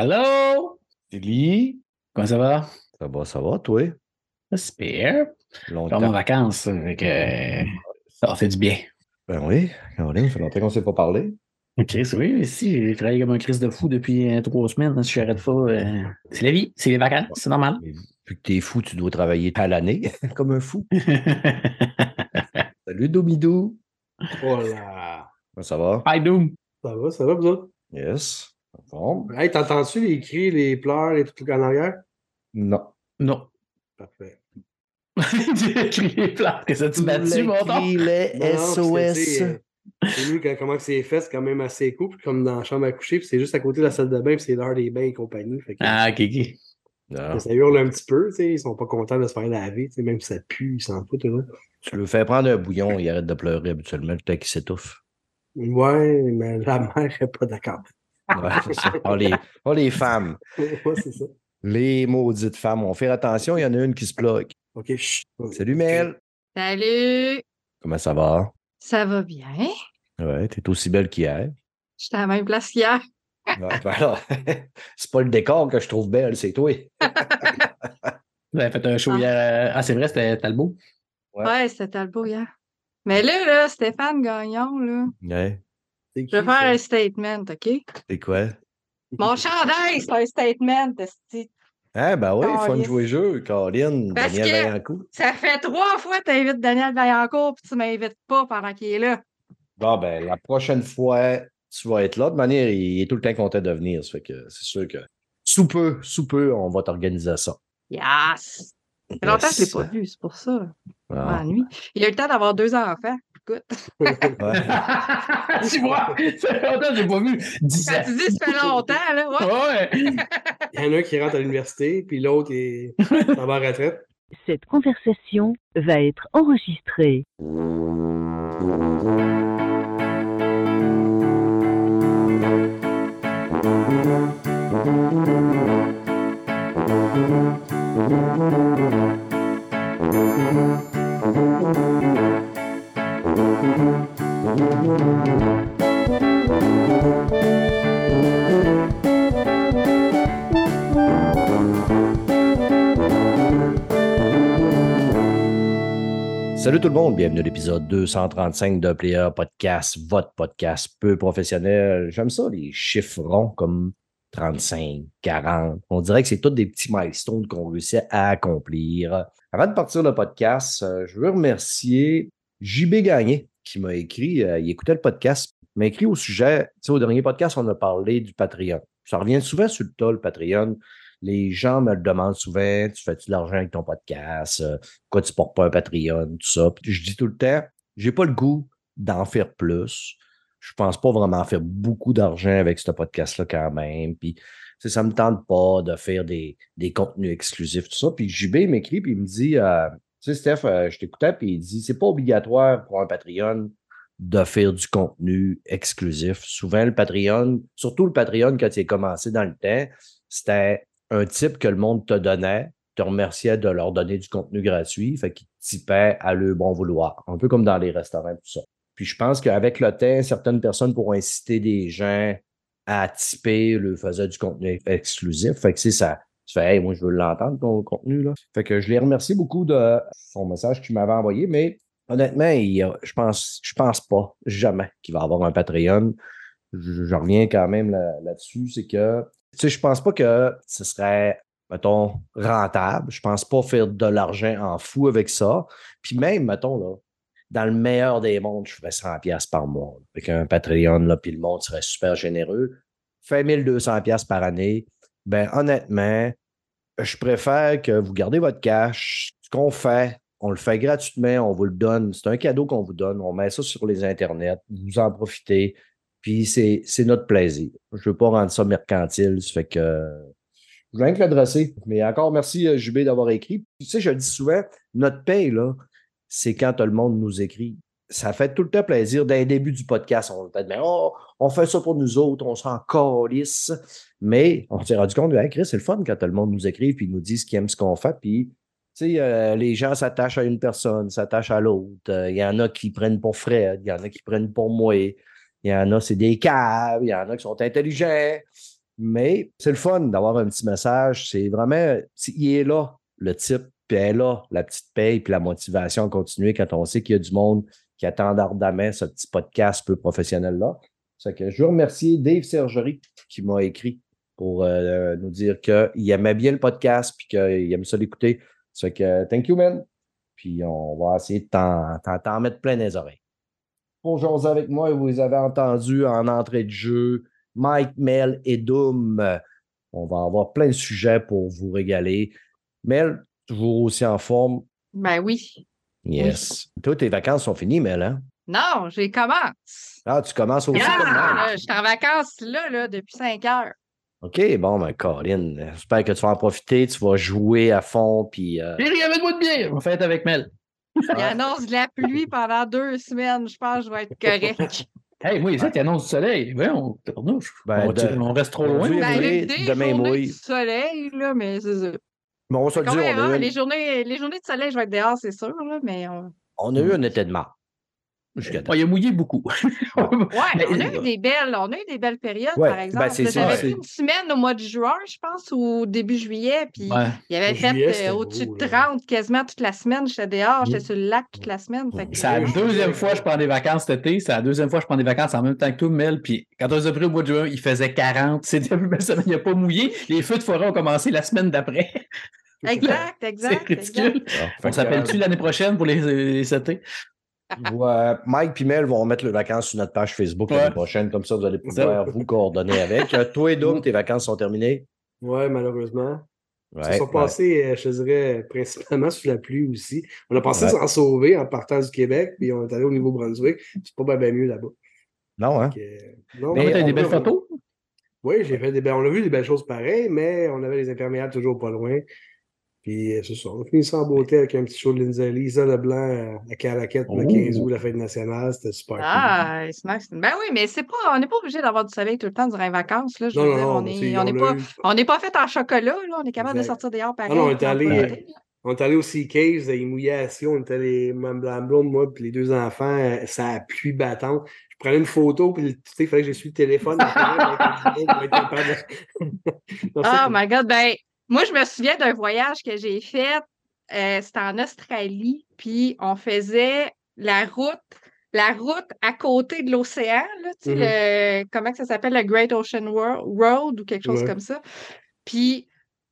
Allô? Julie? Comment ça va? Ça va, ça va, toi? Super. Longtemps. Comme en vacances, ça fait que ça fait du bien. Ben oui, Caroline, ça fait longtemps qu'on ne s'est pas parlé. Chris, oui, mais si, j'ai travaillé comme un Chris de fou depuis euh, trois semaines. hein, si je n'arrête pas, euh, c'est la vie, c'est les vacances, c'est normal. Mais Vu que t'es fou, tu dois travailler à l'année, comme un fou. Salut, Doumidou. Voilà. Comment ça va? Hi, Doom. Ça va, ça va, vous autres? Yes. Bon. Hey, t'entends-tu les cris, les pleurs, les trucs en arrière? Non. Non. Parfait. tu as crié plate que ça tu battu, mon temps? les SOS. euh, J'ai vu quand- comment que c'est fait, c'est quand même assez cool, puis comme dans la chambre à coucher, puis c'est juste à côté de la salle de bain, puis c'est l'heure des bains et compagnie. Fait que, Ah, ok, ok. Non. Ça hurle un petit peu, tu sais, ils sont pas contents de se faire laver, tu sais, même si ça pue, ils s'en foutent, eux. Tu le fais prendre un bouillon, il arrête de pleurer habituellement, le temps qu'il s'étouffe. Ouais, mais la mère est pas d'accord. Ouais, c'est ça. Oh, les, oh, les femmes. ouais, c'est ça. Les maudites femmes. On fait attention, il y en a une qui se bloque. Ok, chut. Salut, Mel. Salut! Comment ça va? Ça va bien? Ouais, t'es aussi belle qu'hier. J'étais à la même place qu'hier. Ouais, ben c'est pas le décor que je trouve belle, c'est toi. Vous avez fait un show Ah. hier. euh, Ah, c'est vrai, c'était Talbot. Ouais. Ouais, c'était Talbot hier. Mais là, là, Stéphane Gagnon, là, Ouais, Je vais faire un statement, OK? c'est quoi? Mon chandail, c'est un statement, esti. Ah, ben oui, fun de Calisse. jouer jeu. Caroline, Parce Daniel Vaillancourt. Ça fait trois fois que tu invites Daniel Vaillancourt puis tu m'invites pas pendant qu'il est là. Bon, ben, la prochaine fois, tu vas être là. De manière, il est tout le temps content de venir. Ça fait que c'est sûr que sous peu, sous peu, on va t'organiser ça. Yes! Ça fait longtemps que je l'ai Yes. pas vu, c'est pour ça. Ah, m'ennuie. Il a eu le temps d'avoir deux enfants. Écoute, ouais. tu vois, ça fait longtemps que je l'ai pas vu. 10 quand ans. tu dis ça fait longtemps, là, ouais. Ouais. Il y en a un qui rentre à l'université, puis l'autre est en bas à retraite. Cette conversation va être enregistrée. Salut tout le monde, bienvenue à l'épisode 235 de Player Podcast, votre podcast peu professionnel. J'aime ça, les chiffres ronds comme 35, 40. On dirait que c'est tous des petits milestones qu'on réussit à accomplir. Avant de partir le podcast, euh, je veux remercier JB Gagné qui m'a écrit, euh, il écoutait le podcast, m'a écrit au sujet, tu sais, au dernier podcast, on a parlé du Patreon. Ça revient souvent sur le tas, le Patreon. Les gens me le demandent souvent, tu fais-tu de l'argent avec ton podcast? Euh, pourquoi tu portes pas un Patreon, tout ça. Je dis tout le temps, j'ai pas le goût d'en faire plus. Je pense pas vraiment faire beaucoup d'argent avec ce podcast-là quand même. Puis ça me tente pas de faire des, des contenus exclusifs, tout ça. Puis JB m'écrit, puis il me dit, euh, tu sais, Steph, euh, je t'écoutais, puis il dit, c'est pas obligatoire pour un Patreon faire du contenu exclusif. Souvent, le Patreon, surtout le Patreon quand il a commencé dans le temps, c'était un type que le monde te donnait, te remerciait de leur donner du contenu gratuit, fait qu'ils typaient à leur bon vouloir, un peu comme dans les restaurants, tout ça. Puis je pense qu'avec le temps, certaines personnes pourront inciter des gens à typer, le faisait du contenu exclusif. Fait que c'est ça. Tu fais, hey, moi, je veux l'entendre, ton contenu, là. Fait que je les remercie beaucoup de son message qu'il m'avait envoyé, mais honnêtement, je pense, je pense pas jamais qu'il va avoir un Patreon. Je, reviens quand même là- là-dessus, c'est que tu sais, je pense pas que ce serait, mettons, rentable. Je pense pas faire de l'argent en fou avec ça. Puis même, mettons, là, dans le meilleur des mondes, je ferais 100 pièces par mois. Avec un Patreon, là, puis le monde serait super généreux. Fais 1200 pièces par année. Ben, honnêtement, je préfère que vous gardez votre cash. Ce qu'on fait, on le fait gratuitement, on vous le donne. C'est un cadeau qu'on vous donne. On met ça sur les internets. Vous en profitez. Puis c'est c'est notre plaisir. Je ne veux pas rendre ça mercantile. Ça fait que je viens que l'adresser. Mais encore merci, euh, JB, d'avoir écrit. Tu sais, je le dis souvent, notre paye, là, c'est quand tout le monde nous écrit. Ça fait tout le temps plaisir. Dès le début du podcast, on va dire, oh, on fait ça pour nous autres, on s'en calisse. Mais on s'est rendu compte, hey, Chris, c'est le fun quand tout le monde nous écrit puis nous dit ce qu'ils aiment ce qu'on fait. Puis, tu sais, euh, les gens s'attachent à une personne, s'attachent à l'autre. Euh, Il y en a qui prennent pour Fred, il y en a qui prennent pour moi. Il y en a, c'est des caves, il y en a qui sont intelligents. Mais c'est le fun d'avoir un petit message. C'est vraiment, il est là, le type, puis elle est là, la petite paye, puis la motivation à continuer quand on sait qu'il y a du monde qui attend ardemment ce petit podcast peu professionnel-là. Je veux remercier Dave Sergerie qui m'a écrit pour euh, nous dire qu'il aimait bien le podcast puis qu'il aime ça l'écouter. C'est que thank you, man. Puis on va essayer de t'en, mettre plein les oreilles. Jaser avec moi, vous avez entendus en entrée de jeu, Mike, Mel et Doom. On va avoir plein de sujets pour vous régaler. Mel, toujours aussi en forme? Ben oui. Yes. Toi, tes vacances sont finies, Mel, hein? Non, j'ai commence. Ah, tu commences aussi comme moi. Ah, je suis en vacances là, là, depuis 5 heures. OK, bon, ben, Colin, j'espère que tu vas en profiter, tu vas jouer à fond, puis... euh, J'ai avec moi de bien. On fait avec Mel. Il annonce de la pluie pendant deux semaines. Je pense que je vais être correct. Hey, moi, ça, tu annonces du soleil. Ouais, on. Ben, on, de- on reste trop loin? Ben, mouiller, il y a des demain mouille. du soleil, là, mais c'est ça. Bon, on va se le dire, même, on a, hein, eu, les, journées, les journées de soleil, je vais être dehors, c'est sûr, là, mais on... on a eu un été de marre. Oh, il a mouillé beaucoup. Mais- on a eu des belles, on a eu des belles périodes, Ouais, par ben, exemple. c'est ça, J'avais c'est- fait une semaine au mois de juin, je pense, ou début juillet, puis Ouais. il y avait fait euh, au-dessus de là. 30 quasiment toute la semaine. J'étais dehors, j'étais Mm. sur le lac toute la semaine. C'est la Oui, deuxième fois que je prends des vacances cet été. C'est la deuxième fois que je prends des vacances en même temps que toi, Mel. Puis quand on s'est pris au mois de juin, il faisait 40. C'était la plus belle semaine. Il n'a pas mouillé. Les feux de forêt ont commencé la semaine d'après. Exact, C'est exact. ridicule. Ah, On s'appelle-tu l'année prochaine pour les, les? Ouais, Mike et Mel vont mettre les vacances sur notre page Facebook l'année Ouais. prochaine, comme ça vous allez pouvoir vous coordonner avec. Euh, Toi et Doom, tes vacances sont terminées? Ouais, malheureusement. Ouais, Ils sont passés, euh, je dirais, principalement sous la pluie aussi. On a pensé Ouais. s'en sauver en partant du Québec, puis on est allé au Nouveau-Brunswick. C'est pas bien, mieux là-bas. Non, hein? Fait que, non, Mais t'as des belles photos? Oui, j'ai fait des belles- on a vu des belles choses pareilles, mais on avait les imperméables toujours pas loin. Puis euh, c'est ça. On a fini ça en beauté avec un petit show de Lindsay Lisa Leblanc euh, à Calaquette le Oh. 15 août, la fête nationale. C'était super cool. Ah, c'est nice. Ben oui, mais c'est pas, on n'est pas obligé d'avoir du soleil tout le temps durant les vacances. Là, je Non, veux non, dire, on mais est, on pas, eu. on n'est pas fait en chocolat, là. On est capable de sortir dehors pareil. non, on est allé, euh. On est allé au Sea Caves, il mouillait à Sion, on était ma blonde, moi, puis les deux enfants, euh, ça a pluie battante. Je prenais une photo, puis tu sais, il fallait que j'essuie le téléphone. après, le Oh cool. my God, ben, moi, je me souviens d'un voyage que j'ai fait. euh, C'était en Australie, puis on faisait la route, la route à côté de l'océan, tu sais, Mhm. le- comment ça s'appelle, le Great Ocean Road ou quelque chose Ouais. comme ça. Puis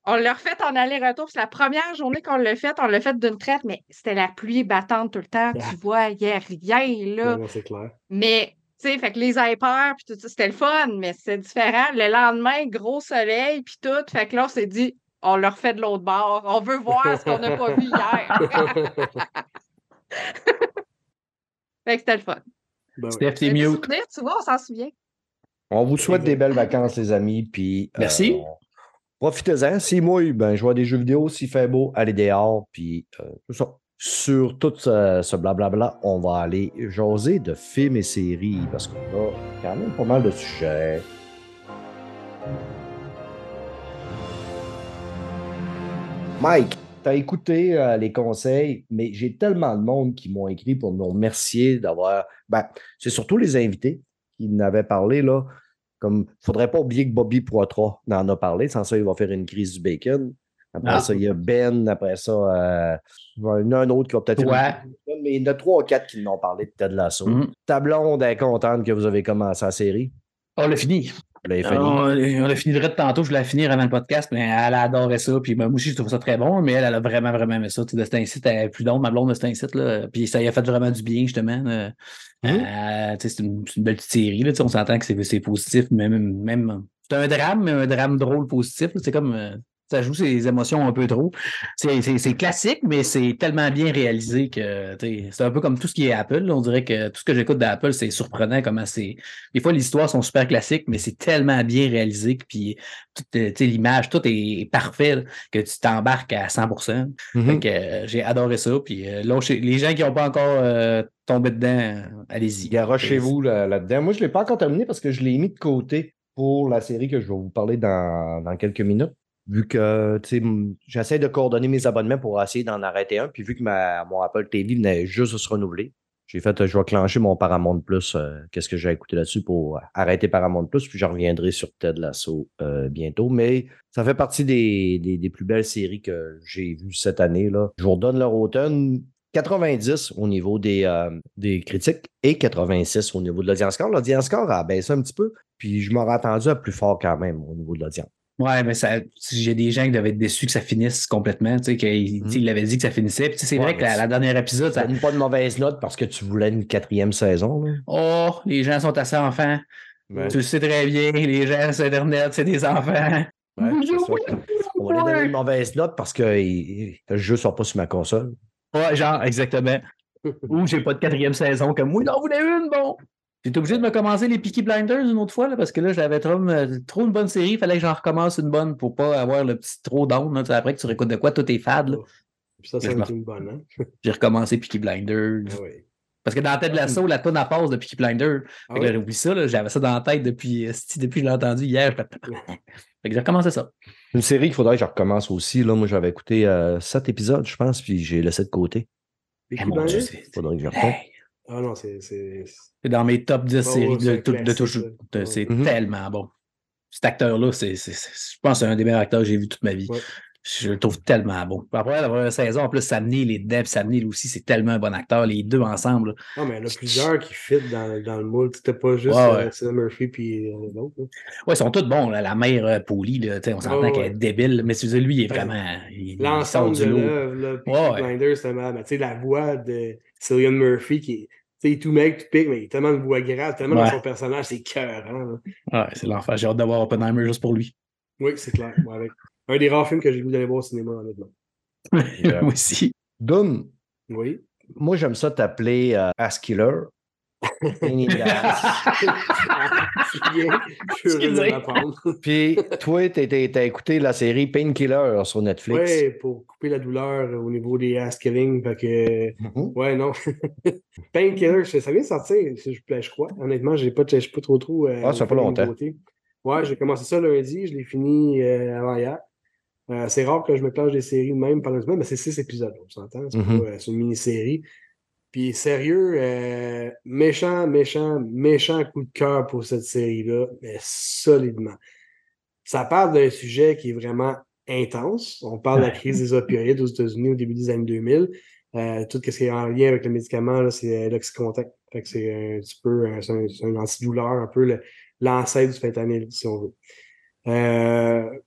on l'a refait en aller-retour. C'est la première journée qu'on l'a fait. On l'a fait d'une traite, mais c'était la pluie battante tout le temps. Ah. Tu vois, il n'y a rien, là. C'est clair. Mais, tu sais, fait que les hypers, puis tout ça, c'était le fun, mais c'est différent. Le lendemain, gros soleil, puis tout. Fait que là, on s'est dit, on le refait de l'autre bord. On veut voir ce qu'on n'a pas vu hier. fait que c'était le fun. Ben. Steph, t'es mute. tu vois, on s'en souvient. On vous souhaite des belles vacances, les amis. Puis, euh, Merci. Profitez-en. S'il mouille, ben, jouez à des jeux vidéo. S'il fait beau, allez dehors. Puis, euh, ça. Sur tout ce, ce blablabla, on va aller jaser de films et séries parce qu'on a quand même pas mal de sujets. Mike, tu as écouté euh, les conseils, mais j'ai tellement de monde qui m'ont écrit pour me remercier d'avoir. Ben, c'est surtout les invités qui n'avaient parlé, là. Comme, faudrait pas oublier que Bobby Poitras en a parlé, sans ça, il va faire une crise du bacon. Après Ah. ça, il y a Ben, après ça, euh, il y en a un autre qui va peut-être une crise, mais il y en a trois ou quatre qui l'ont parlé de Ted Lasso. Ta blonde est contente que vous avez commencé la série. On l'a fini. Vous l'avez fini. On, a fini direct tantôt, je voulais la finir avant le podcast, mais elle adorait ça. Puis moi aussi, je trouve ça très bon, mais elle, elle a vraiment, vraiment aimé ça. Tu sais, de cet incite, elle est plus longue, ma blonde de cet incite, là. Puis ça y a fait vraiment du bien, justement. Mhm. Euh, tu sais, c'est une, belle petite série. Là, tu sais, on s'entend que c'est positif, mais même, même c'est un drame, mais un drame drôle positif. C'est comme euh, ça joue ses émotions un peu trop. C'est classique, mais c'est tellement bien réalisé que c'est un peu comme tout ce qui est Apple. là. On dirait que tout ce que j'écoute d'Apple, c'est surprenant comment c'est. Des fois, les histoires sont super classiques, mais c'est tellement bien réalisé que puis euh, tu sais, l'image, tout est parfait là, que tu t'embarques à 100%. Mhm. Fait que, euh, j'ai adoré ça. Puis euh, lâchez- les gens qui n'ont pas encore euh, tombé dedans, allez-y. Garochez-vous là- là-dedans. Moi, je ne l'ai pas encore terminé parce que je l'ai mis de côté pour la série que je vais vous parler dans, dans quelques minutes. Vu que j'essaie de coordonner mes abonnements pour essayer d'en arrêter un. Puis vu que ma, mon Apple TV venait juste de se renouveler, J'ai fait, euh, je vais clencher mon Paramount Plus, euh, qu'est-ce que j'ai écouté là-dessus pour arrêter Paramount Plus, puis je reviendrai sur Ted Lasso euh, bientôt. Mais ça fait partie des, des- plus belles séries que j'ai vues cette année. Là. Je vous redonne leur automne. 90 au niveau des, euh, des critiques et 86 au niveau de l'audience score. L'audience score a baissé un petit peu, puis je m'aurais attendu à plus fort quand même au niveau de l'audience. Ouais, mais ça, j'ai des gens qui devaient être déçus que ça finisse complètement, tu sais, qu'il tu sais, il avait dit que ça finissait. Puis c'est Ouais, vrai que la, dernière épisode, Ça donne pas de mauvaise note parce que tu voulais une quatrième saison. là. oh, les gens sont assez enfants. Ouais. Tu le sais très bien, les gens sur Internet, c'est des enfants. Ouais. On va lui donner une mauvaise note parce que le jeu ne sort pas sur ma console. Ouais, genre, exactement. Ou j'ai pas de quatrième saison comme moi, il en voulait une, bon. J'étais obligé de me commencer les Peaky Blinders une autre fois, là, parce que là, j'avais trop, euh, trop une bonne série, il fallait que j'en recommence une bonne pour pas avoir le petit trop down. là. Tu sais, Après que tu réécoutes de quoi, tout est fade. là. Puis ça, Mais ça je me me- une bonne, hein? J'ai recommencé Peaky Blinders. Ah oui. Parce que dans Tête de l'assaut, la tonne à passe de Peaky Blinders. Ah oui? j'ai oublié ça, là, j'avais ça dans la tête depuis, esti, depuis que je l'ai entendu hier. Fait que j'ai recommencé ça. Une série qu'il faudrait que je recommence aussi. Là, moi, j'avais écouté euh, sept épisodes, je pense, puis j'ai laissé de côté. Peaky mon Dieu, Faudrait que je. Hey, Ah non, c'est. c'est- c'est dans mes top 10 Oh, séries de, de classique, toujours. C'est Mhm. tellement bon. Cet acteur-là, c'est, c'est- c'est- je pense que c'est un des meilleurs acteurs que j'ai vu toute ma vie. Ouais. Je le trouve tellement bon. Après la première saison, en plus, Sam Neill et Deb, Sam Neill aussi, c'est tellement un bon acteur, les deux ensemble. là. Non, mais il y en a plusieurs qui fit dans, dans le moule. C'était pas juste Ouais, ouais. euh, Cillian Murphy puis euh, l'autre. là. Ouais, ils sont tous bons. là. La mère euh, sais, on s'entend Ouais, qu'elle est débile, mais tu sais, lui, il est Ouais. vraiment. Il, il L'ensemble sort de l'œuvre. Blinders, c'est malade. Mais tu sais, la voix de Cillian Murphy qui est. Tu sais, tout mec, tout pique, mais il a tellement de voix grave, tellement Ouais. dans son personnage, c'est cœur. Hein, Ouais, c'est l'enfer. J'ai hâte de voir Oppenheimer juste pour lui. oui, c'est clair. Avec un des rares films que j'ai voulu aller voir au cinéma, honnêtement. Moi aussi. Doom, Oui. moi, j'aime ça t'appeler euh, Ass Puis, toi, t'as- écouté la série Painkiller sur Netflix. Ouais, pour couper la douleur au niveau des ass killing. Fait que. Mhm. Ouais, non. Painkiller, ça vient de sortir, je, je- je crois. Honnêtement, j'ai pas, pas trop trop. euh, Ah, ça fait fait de longtemps. Ouais, j'ai commencé ça lundi, je l'ai fini euh, avant hier. Euh, c'est rare que je me plage des séries de même pendant une semaine, mais c'est six épisodes, on s'entend. C'est Mhm. pas- euh, c'est une mini-série. Puis sérieux, euh, méchant, méchant, méchant coup de cœur pour cette série-là, mais solidement. Ça parle d'un sujet qui est vraiment intense. On parle de la crise des opioïdes aux États-Unis au début des années 2000. Euh, tout ce qui est en lien avec le médicament, c'est euh, l'oxycontin. C'est un petit peu un, antidouleur, un peu l'ancêtre du fentanyl, si on veut.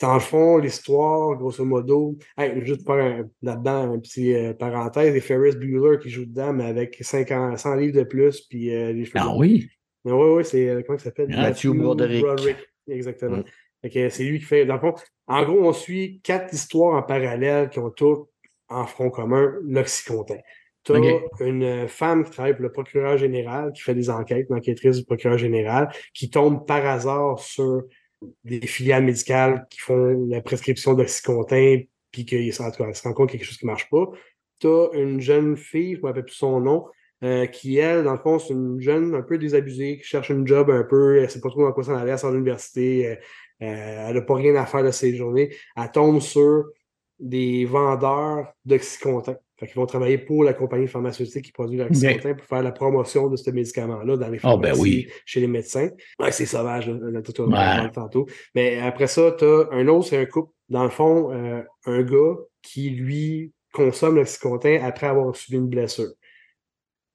Dans le fond, l'histoire, grosso modo, hey, juste pour un- là-dedans un petit euh, parenthèse, et Ferris Bueller qui joue dedans, mais avec 50, 100 livres de plus, puis euh, les cheveux Ah oui. Oui, oui, c'est. euh, Comment il s'appelle? Matthew Broderick. Exactement. Mm. C'est lui qui fait. Dans le fond, en gros, on suit quatre histoires en parallèle qui ont toutes en front commun l'Oxycontin. Tu as une femme qui travaille pour le procureur général, qui fait des enquêtes, une enquêtrice du procureur général, qui tombe par hasard sur des filiales médicales qui font la prescription d'Oxycontin, puis qu'il se rend elle se rend compte qu'il y a quelque chose qui ne marche pas. Tu as une jeune fille, je ne me rappelle plus son nom, euh, qui, elle, dans le fond, c'est une jeune un peu désabusée, qui cherche un job un peu, elle ne sait pas trop dans quoi s'en aller, elle sort de l'université, euh, euh, elle n'a pas rien à faire de ses journées. Elle tombe sur des vendeurs d'Oxycontin. Fait qu'ils vont travailler pour la compagnie pharmaceutique qui produit l'Oxycontin pour faire la promotion de ce médicament-là dans les Ah, ben pharmacies, oui. chez les médecins. Ouais, c'est sauvage, là, tout, on Ouais. tantôt. Mais après ça, tu as un autre, c'est un couple. Dans le fond, euh, un gars qui, lui, consomme l'Oxycontin après avoir subi une blessure.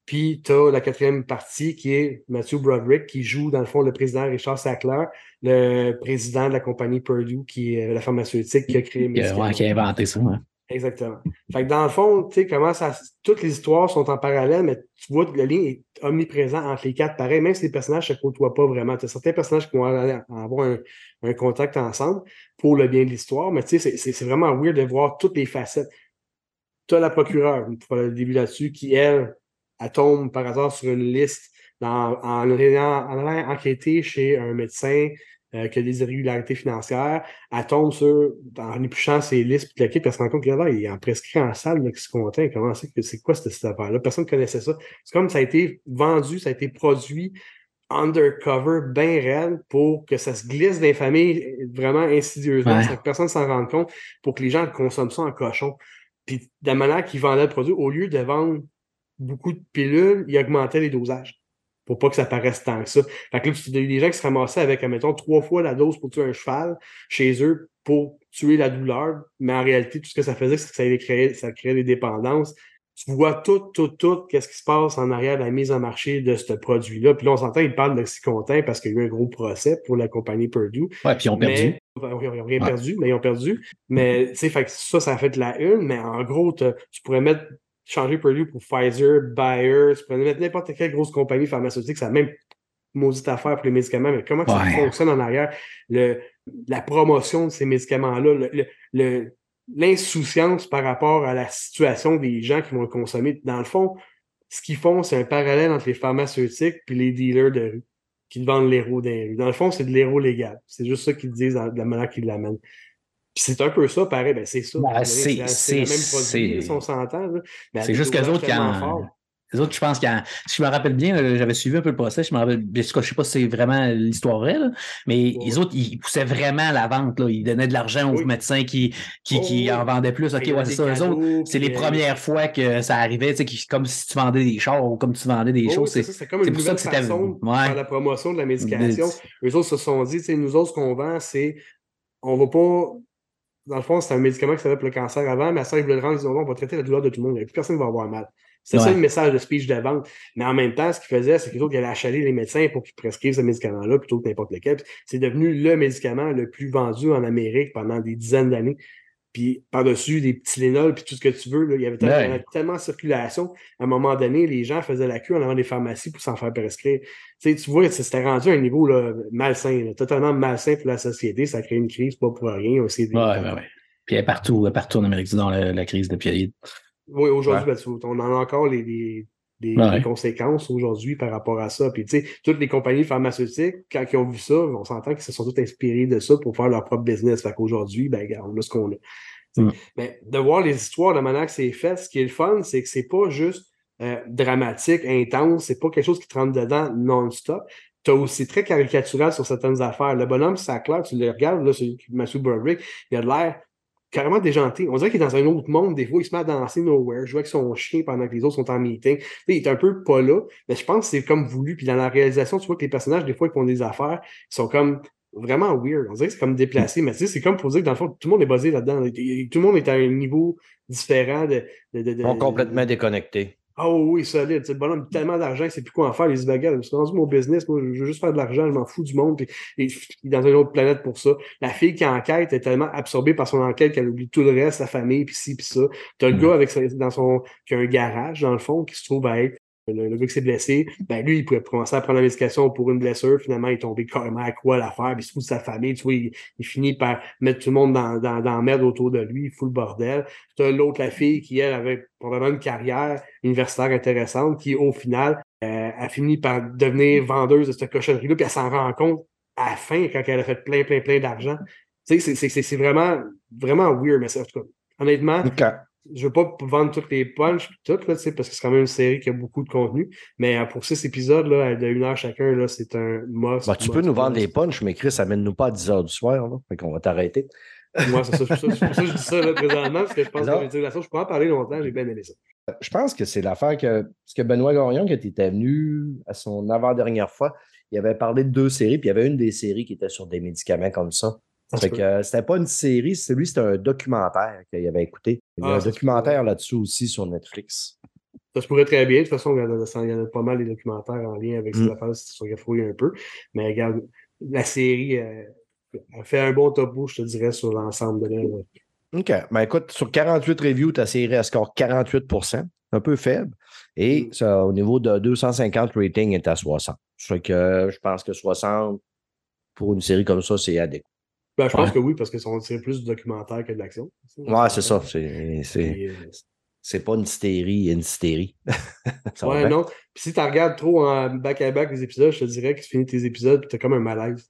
Puis, tu as la quatrième partie qui est Matthew Broderick, qui joue, dans le fond, le président Richard Sackler, le président de la compagnie Purdue, qui est euh, la pharmaceutique qui a créé le médicament. ouais, qui a inventé ça. hein. Exactement. Fait que dans le fond, tu sais, comment ça. Toutes les histoires sont en parallèle, mais tu vois que le lien est omniprésent entre les quatre. Pareil, même si les personnages ne se côtoient pas vraiment. Tu as certains personnages qui vont avoir un, un contact ensemble pour le bien de l'histoire, mais tu sais, c'est- vraiment weird de voir toutes les facettes. Tu as la procureure, pour le début là-dessus, qui, elle, elle tombe par hasard sur une liste dans- en, allant, en allant enquêter chez un médecin euh, qui a des irrégularités financières. Elle tombe sur, en épluchant ses listes, puis puis elle se rend compte qu'il là, il en prescrit en salle l'Oxycontin. Comment c'est que c'est quoi cette, cette affaire-là? Personne ne connaissait ça. C'est comme ça a été vendu, ça a été produit undercover, bien réel, pour que ça se glisse dans les familles vraiment insidieusement, Ouais. sans que personne s'en rende compte, pour que les gens consomment ça en cochon. Puis de la manière qu'ils vendaient le produit, au lieu de vendre beaucoup de pilules, ils augmentaient les dosages pour pas que ça paraisse tant que ça. Fait que là, il y a eu des gens qui se ramassaient avec, admettons, trois fois la dose pour tuer un cheval chez eux pour tuer la douleur, mais en réalité, tout ce que ça faisait, c'est que ça, allait créer, ça créait des dépendances. Tu vois tout, tout, tout, qu'est-ce qui se passe en arrière de la mise en marché de ce produit-là. Puis là, on s'entend, ils parlent d'Oxycontin parce qu'il y a eu un gros procès pour la compagnie Purdue. Ouais, puis ils ont perdu. Mais, ils n'ont rien Ouais. perdu, mais ils ont perdu. Mais tu sais, fait que ça, ça a fait de la une, mais en gros, tu pourrais mettre changer Purdue pour Pfizer, Bayer, tu pourrais mettre n'importe quelle grosse compagnie pharmaceutique, c'est la même maudite affaire pour les médicaments, mais comment ça fonctionne en arrière, le, la promotion de ces médicaments-là, le- l'insouciance par rapport à la situation des gens qui vont le consommer. Dans le fond, ce qu'ils font, c'est un parallèle entre les pharmaceutiques et les dealers de rue qui vendent l'héros des rues. Dans le fond, c'est de l'héros légal. C'est juste ça qu'ils disent dans- de la manière qu'ils l'amènent. C'est un peu ça, pareil, ben c'est ça. Ben, c'est le même produit, si on s'entend. C'est juste qu'eux dosages autres forts. Les autres, je pense qu'en. Si je me rappelle bien, j'avais suivi un peu le procès, je me rappelle. Je ne sais pas si c'est vraiment l'histoire vraie, là, mais Ouais. les autres, ils poussaient vraiment la vente. Là. Ils donnaient de l'argent aux Oui. médecins qui, qui, Oh, qui oui. en vendaient plus. OK, ouais, c'est ça. Eux autres, c'est les euh, premières fois que ça arrivait, tu sais, comme si tu vendais des chars ou comme tu vendais des Oh, choses. oui, c'est comme une pour ça que c'était- façon de ouais. faire la promotion de la médication. Des- Eux autres se sont dit, nous autres, ce qu'on vend, c'est on va pas. Dans le fond, c'est un médicament qui s'appelle pour le cancer avant, mais à ça, ils veulent le rendre, ils disent, on va traiter la douleur de tout le monde. Il y a Plus personne ne va avoir mal. C'est ça le message de speech de vente. Mais en même temps, ce qu'ils faisaient, c'est qu'ils allaient achaler les médecins pour qu'ils prescrivent ce médicament-là plutôt que n'importe lequel. C'est devenu le médicament le plus vendu en Amérique pendant des dizaines d'années. Puis par-dessus, des petits Tylenol, puis tout ce que tu veux. là, il y avait tellement, Ouais. il y en avait tellement en circulation. À un moment donné, les gens faisaient la queue en avant des pharmacies pour s'en faire prescrire. Tu sais, tu vois, c'était rendu à un niveau là, malsain, là, totalement malsain pour la société. Ça crée une crise, pas pour rien. aussi Ouais, ouais, ouais. Puis elle est partout, elle est partout en Amérique du Nord, la, la crise de Pierre. Oui, aujourd'hui, ben, on en a encore les, les, Ouais. les conséquences aujourd'hui par rapport à ça. Puis, tu sais, toutes les compagnies pharmaceutiques, quand ils ont vu ça, on s'entend qu'ils se sont tous inspirés de ça pour faire leur propre business. Fait qu'aujourd'hui, ben, on a ce qu'on a. Mm. Mais de voir les histoires, de la manière que c'est fait, ce qui est le fun, c'est que c'est pas juste euh, dramatique, intense, c'est pas quelque chose qui te rentre dedans non-stop. Tu as aussi très caricatural sur certaines affaires. Le bonhomme, ça clair, tu le regardes, là, c'est Matthew Broderick, il a de l'air carrément déjanté. On dirait qu'il est dans un autre monde. Des fois, il se met à danser nowhere, jouer avec son chien pendant que les autres sont en meeting. Il est un peu pas là, mais je pense que c'est comme voulu. Puis dans la réalisation, tu vois que les personnages, des fois, ils font des affaires qui sont comme vraiment weird. On dirait que c'est comme déplacé, mais tu sais, c'est comme pour dire que dans le fond, tout le monde est basé là-dedans. Tout le monde est à un niveau différent de. de, de- de- Ils sont complètement déconnectés. Ah oui, oui, solide. C'est le bonhomme a tellement d'argent, il sait plus quoi en faire. Les baguettes, c'est rendu mon business. Moi, je veux juste faire de l'argent, je m'en fous du monde. Puis, et- il est dans une autre planète pour ça. La fille qui enquête est tellement absorbée par son enquête qu'elle oublie tout le reste, sa famille, puis ci, puis ça. T'as le Mm. gars avec dans son, qui a un garage, dans le fond, qui se trouve à être le, le qui s'est blessé, ben lui, il pouvait commencer à prendre la médication pour une blessure. Finalement, il est tombé carrément à quoi l'affaire, puis il se fout de sa famille. Tu vois, il, finit par mettre tout le monde dans, dans, dans merde autour de lui, il fout le bordel. T'as l'autre, la fille, qui, elle, avait probablement une carrière universitaire intéressante, qui, au final, euh, a fini par devenir vendeuse de cette cochonnerie-là, puis elle s'en rend compte à la fin, quand elle a fait plein, plein, plein d'argent. Tu sais, c'est- vraiment, vraiment weird, mais c'est- en tout cas, honnêtement. Je veux pas vendre toutes les punches tout, là, parce que c'est quand même une série qui a beaucoup de contenu. Mais euh, pour six épisodes, là, de une heure chacun, là, c'est un must. Bah, tu peux nous vendre des punchs, mais Chris, amène-nous pas à 10 h du soir. Là. Fait qu'on va t'arrêter. Moi, c'est ça, ça, je dis ça là, présentement, parce que je pense Non. que l'utilisation, je pourrais en parler longtemps, j'ai bien aimé ça. Je pense que c'est l'affaire que. Parce que Benoît Gorion, quand il était venu à son avant-dernière fois, il avait parlé de deux séries, puis il y avait une des séries qui était sur des médicaments comme ça. Euh, c'était pas une série, celui c'était un documentaire qu'il avait écouté. Il y a Ah, un documentaire là-dessus aussi sur Netflix. Ça se pourrait très bien. De toute façon, il y en a, il y en a pas mal des documentaires en lien avec ces Mm. affaires, si tu fouiller un peu. Mais regarde, la série euh, fait un bon topo, je te dirais, sur l'ensemble de l'œuvre. OK. Ben écoute, sur 48 reviews, ta série a score 48% un peu faible. Et Mm. ça, au niveau de 250 rating, est à 60. Fait que euh, je pense que 60 pour une série comme ça, c'est adéquat. Ben, je pense que oui, parce que c'est plus du documentaire que de l'action. Ouais, c'est ça. C'est, c'est, Puis, euh, c'est pas une hystérie, une hystérie. Ouais, non. Puis si tu regardes trop en back-à-back les épisodes, je te dirais que tu finis tes épisodes et tu as comme un malaise.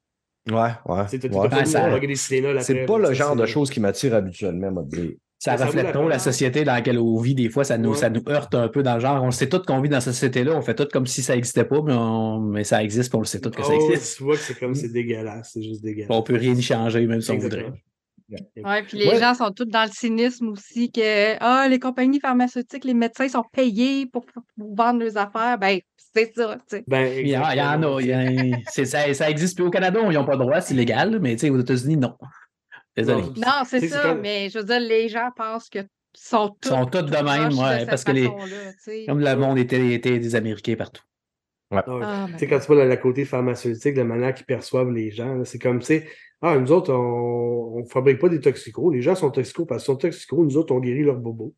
Ouais, ouais. Tu sais, t'as- ouais. besoin ça- de C'est pas le genre de choses qui m'attire habituellement, moi, dire. Ça, reflète trop la société dans laquelle on vit. Des fois, ça nous, Ouais. ça nous heurte un peu dans le genre. On sait tout qu'on vit dans cette société-là. On fait tout comme si ça n'existait pas, mais, on- mais ça existe, puis on le sait tout que ça Oh, existe. tu vois que c'est comme c'est dégueulasse. C'est juste dégueulasse. On peut rien y changer, même si on voudrait. Ouais, puis les Ouais. gens sont tous dans le cynisme aussi que ah, les compagnies pharmaceutiques, les médecins sont payés pour, pour vendre leurs affaires. Ben, c'est ça. Ben, Il y, en, il y en a. il y a- c'est- ça, ça existe plus au Canada, ils n'ont pas le droit, c'est légal, mais tu sais, aux États-Unis, non. Désolé. Non, c'est ça, mais je veux dire, les gens pensent que sont tous. sont tous de même, ouais, parce que les-. Comme le monde était, était des Américains partout. Ouais. Ah, Tu ben, sais, quand tu vois le, côté pharmaceutique, la manière qu'ils perçoivent les gens, c'est comme, tu sais, ah, nous autres, on ne fabrique pas des toxicos. Les gens sont toxicos parce qu'ils sont toxicos. Nous autres, on guérit leurs bobos.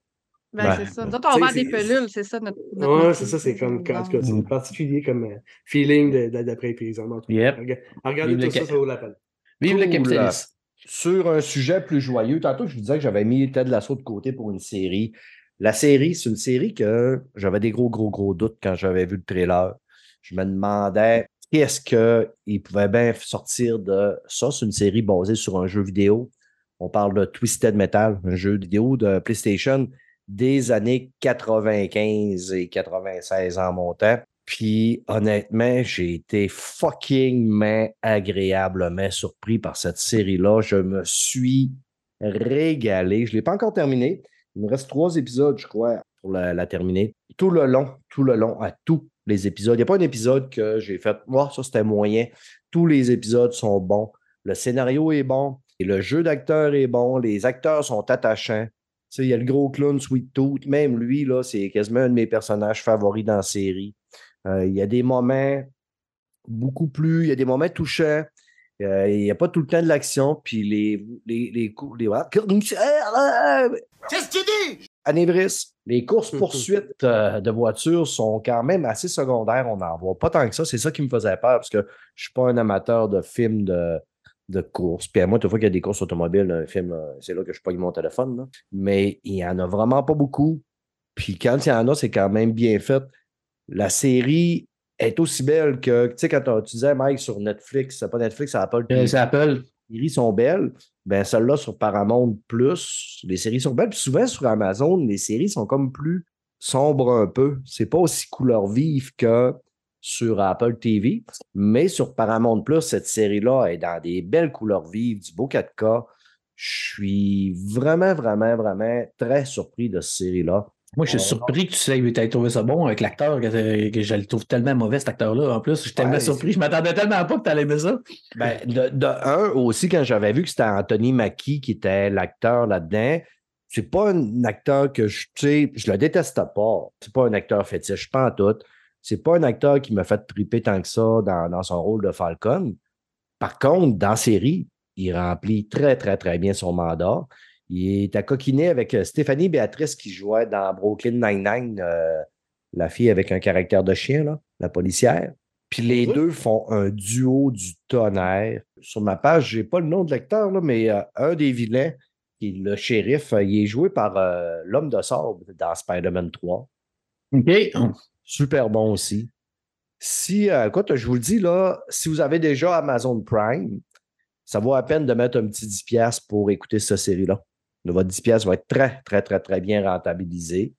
ben, Ouais. c'est ça. Nous autres, on vend des pelules, c'est ça notre. notre Ouais, c'est ça, c'est comme, en tout cas, c'est particulier comme euh, feeling d'après paysan. En tout cas. Yep. Rega- Regardez Vive tout le ça, ca- ça vaut la peine. Vive le capitalisme. Sur un sujet plus joyeux, tantôt, je vous disais que j'avais mis Ted Lasso de côté pour une série. La série, c'est une série que j'avais des gros, gros, gros doutes quand j'avais vu le trailer. Je me demandais qu'est-ce qu'il pouvait bien sortir de ça. C'est une série basée sur un jeu vidéo. On parle de Twisted Metal, un jeu vidéo de PlayStation des années 95 et 96 en montant. Puis honnêtement, j'ai été fucking agréablement surpris par cette série-là. Je me suis régalé. Je ne l'ai pas encore terminé. Il me reste trois épisodes, je crois, pour la, terminer. Tout le long, tout le long, à tous les épisodes. Il n'y a pas un épisode que j'ai fait, moi, ça c'était moyen. Tous les épisodes sont bons. Le scénario est bon. Et le jeu d'acteur est bon. Les acteurs sont attachants. Il y a le gros clown Sweet Tooth. Même lui, là, c'est quasiment un de mes personnages favoris dans la série. Euh, il y a des moments beaucoup plus. Il y a des moments touchants. Euh, il n'y a pas tout le temps de l'action. Puis les. les, les, cou- les, Qu'est-ce que tu dis? Anévris, les courses-poursuites euh, de voitures sont quand même assez secondaires. On n'en voit pas tant que ça. C'est ça qui me faisait peur parce que je ne suis pas un amateur de films de, de courses. Puis à moi, toute fois qu'il y a des courses automobiles, un film, c'est là que je pogne mon téléphone. là. Mais il n'y en a vraiment pas beaucoup. Puis quand il y en a, c'est quand même bien fait. La série est aussi belle que, tu sais, quand tu disais, Mike, sur Netflix, c'est pas Netflix, c'est Apple Euh, TV C'est Apple. les séries sont belles. Ben, celle-là sur Paramount Plus, les séries sont belles. Puis souvent sur Amazon, les séries sont comme plus sombres un peu. C'est pas aussi couleur vive que sur Apple TV. Mais sur Paramount Plus, cette série-là est dans des belles couleurs vives, du beau 4K. Je suis vraiment, vraiment, vraiment très surpris de cette série-là. Moi, je suis surpris que tu aies trouvé ça bon avec l'acteur, que, que je le trouve tellement mauvais, cet acteur-là. En plus, je suis tellement Ouais, surpris. Je m'attendais tellement pas que tu allais aimer ça. Ben, de, de un, aussi, quand j'avais vu que c'était Anthony Mackie qui était l'acteur là-dedans, c'est pas un acteur que je, tu sais, je le déteste pas. C'est pas un acteur fétiche, pas en tout. C'est pas un acteur qui m'a fait triper tant que ça dans, dans son rôle de Falcon. Par contre, dans la série, il remplit très, très, très bien son mandat. Il est à coquiner avec euh, Stéphanie Béatrice qui jouait dans Brooklyn Nine-Nine, euh, la fille avec un caractère de chien, là, la policière. Puis les deux font un duo du tonnerre. Sur ma page, j'ai pas le nom de l'acteur, mais euh, un des vilains, qui est le shérif, euh, il est joué par l'homme de sable dans Spider-Man 3. OK. Super bon aussi. Si, écoute, je vous le dis, là, si vous avez déjà Amazon Prime, ça vaut la peine de mettre un petit 10$ pour écouter cette série-là. Votre 10$ va être très, très, très, très bien rentabilisé.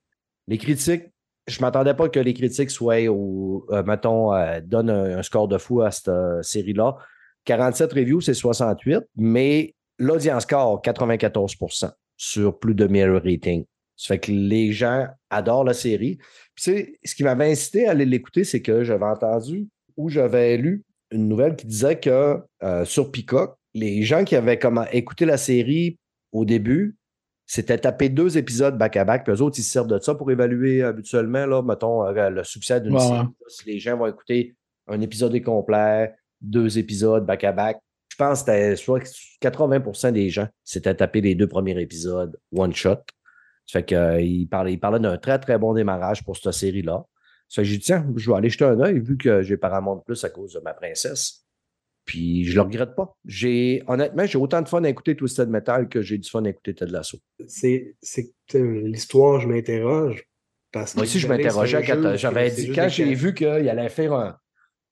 Les critiques, je ne m'attendais pas que les critiques soient euh, mettons, euh, donnent un, score de fou à cette euh, série-là. 47 reviews, c'est 68, mais l'audience score, 94% sur plus de 1000 ratings. Ça fait que les gens adorent la série. Puis, ce qui m'avait incité à aller l'écouter, c'est que j'avais entendu ou j'avais lu une nouvelle qui disait que sur Peacock, les gens qui avaient écouté la série au début, c'était taper deux épisodes back-à-back, puis eux autres, ils se servent de ça pour évaluer habituellement, là, mettons, euh, le succès d'une Ouais, série. Si les gens vont écouter un épisode complet, deux épisodes back-à-back, je pense que c'était soit 80% des gens s'étaient tapé les deux premiers épisodes one shot. Ça fait qu'il parlait, il parlait d'un très, très bon démarrage pour cette série-là. Ça fait que j'ai dit, tiens, je vais aller jeter un œil vu que j'ai Paramount Plus à cause de ma princesse. Puis je le regrette pas. J'ai, honnêtement, j'ai autant de fun à écouter Twisted Metal que j'ai du fun à écouter Ted Lasso. C'est c'est que euh, l'histoire, je m'interroge. Parce que Moi aussi, je m'interrogeais c'est quand j'avais c'est dit, quand j'ai vu qu'il allait faire un,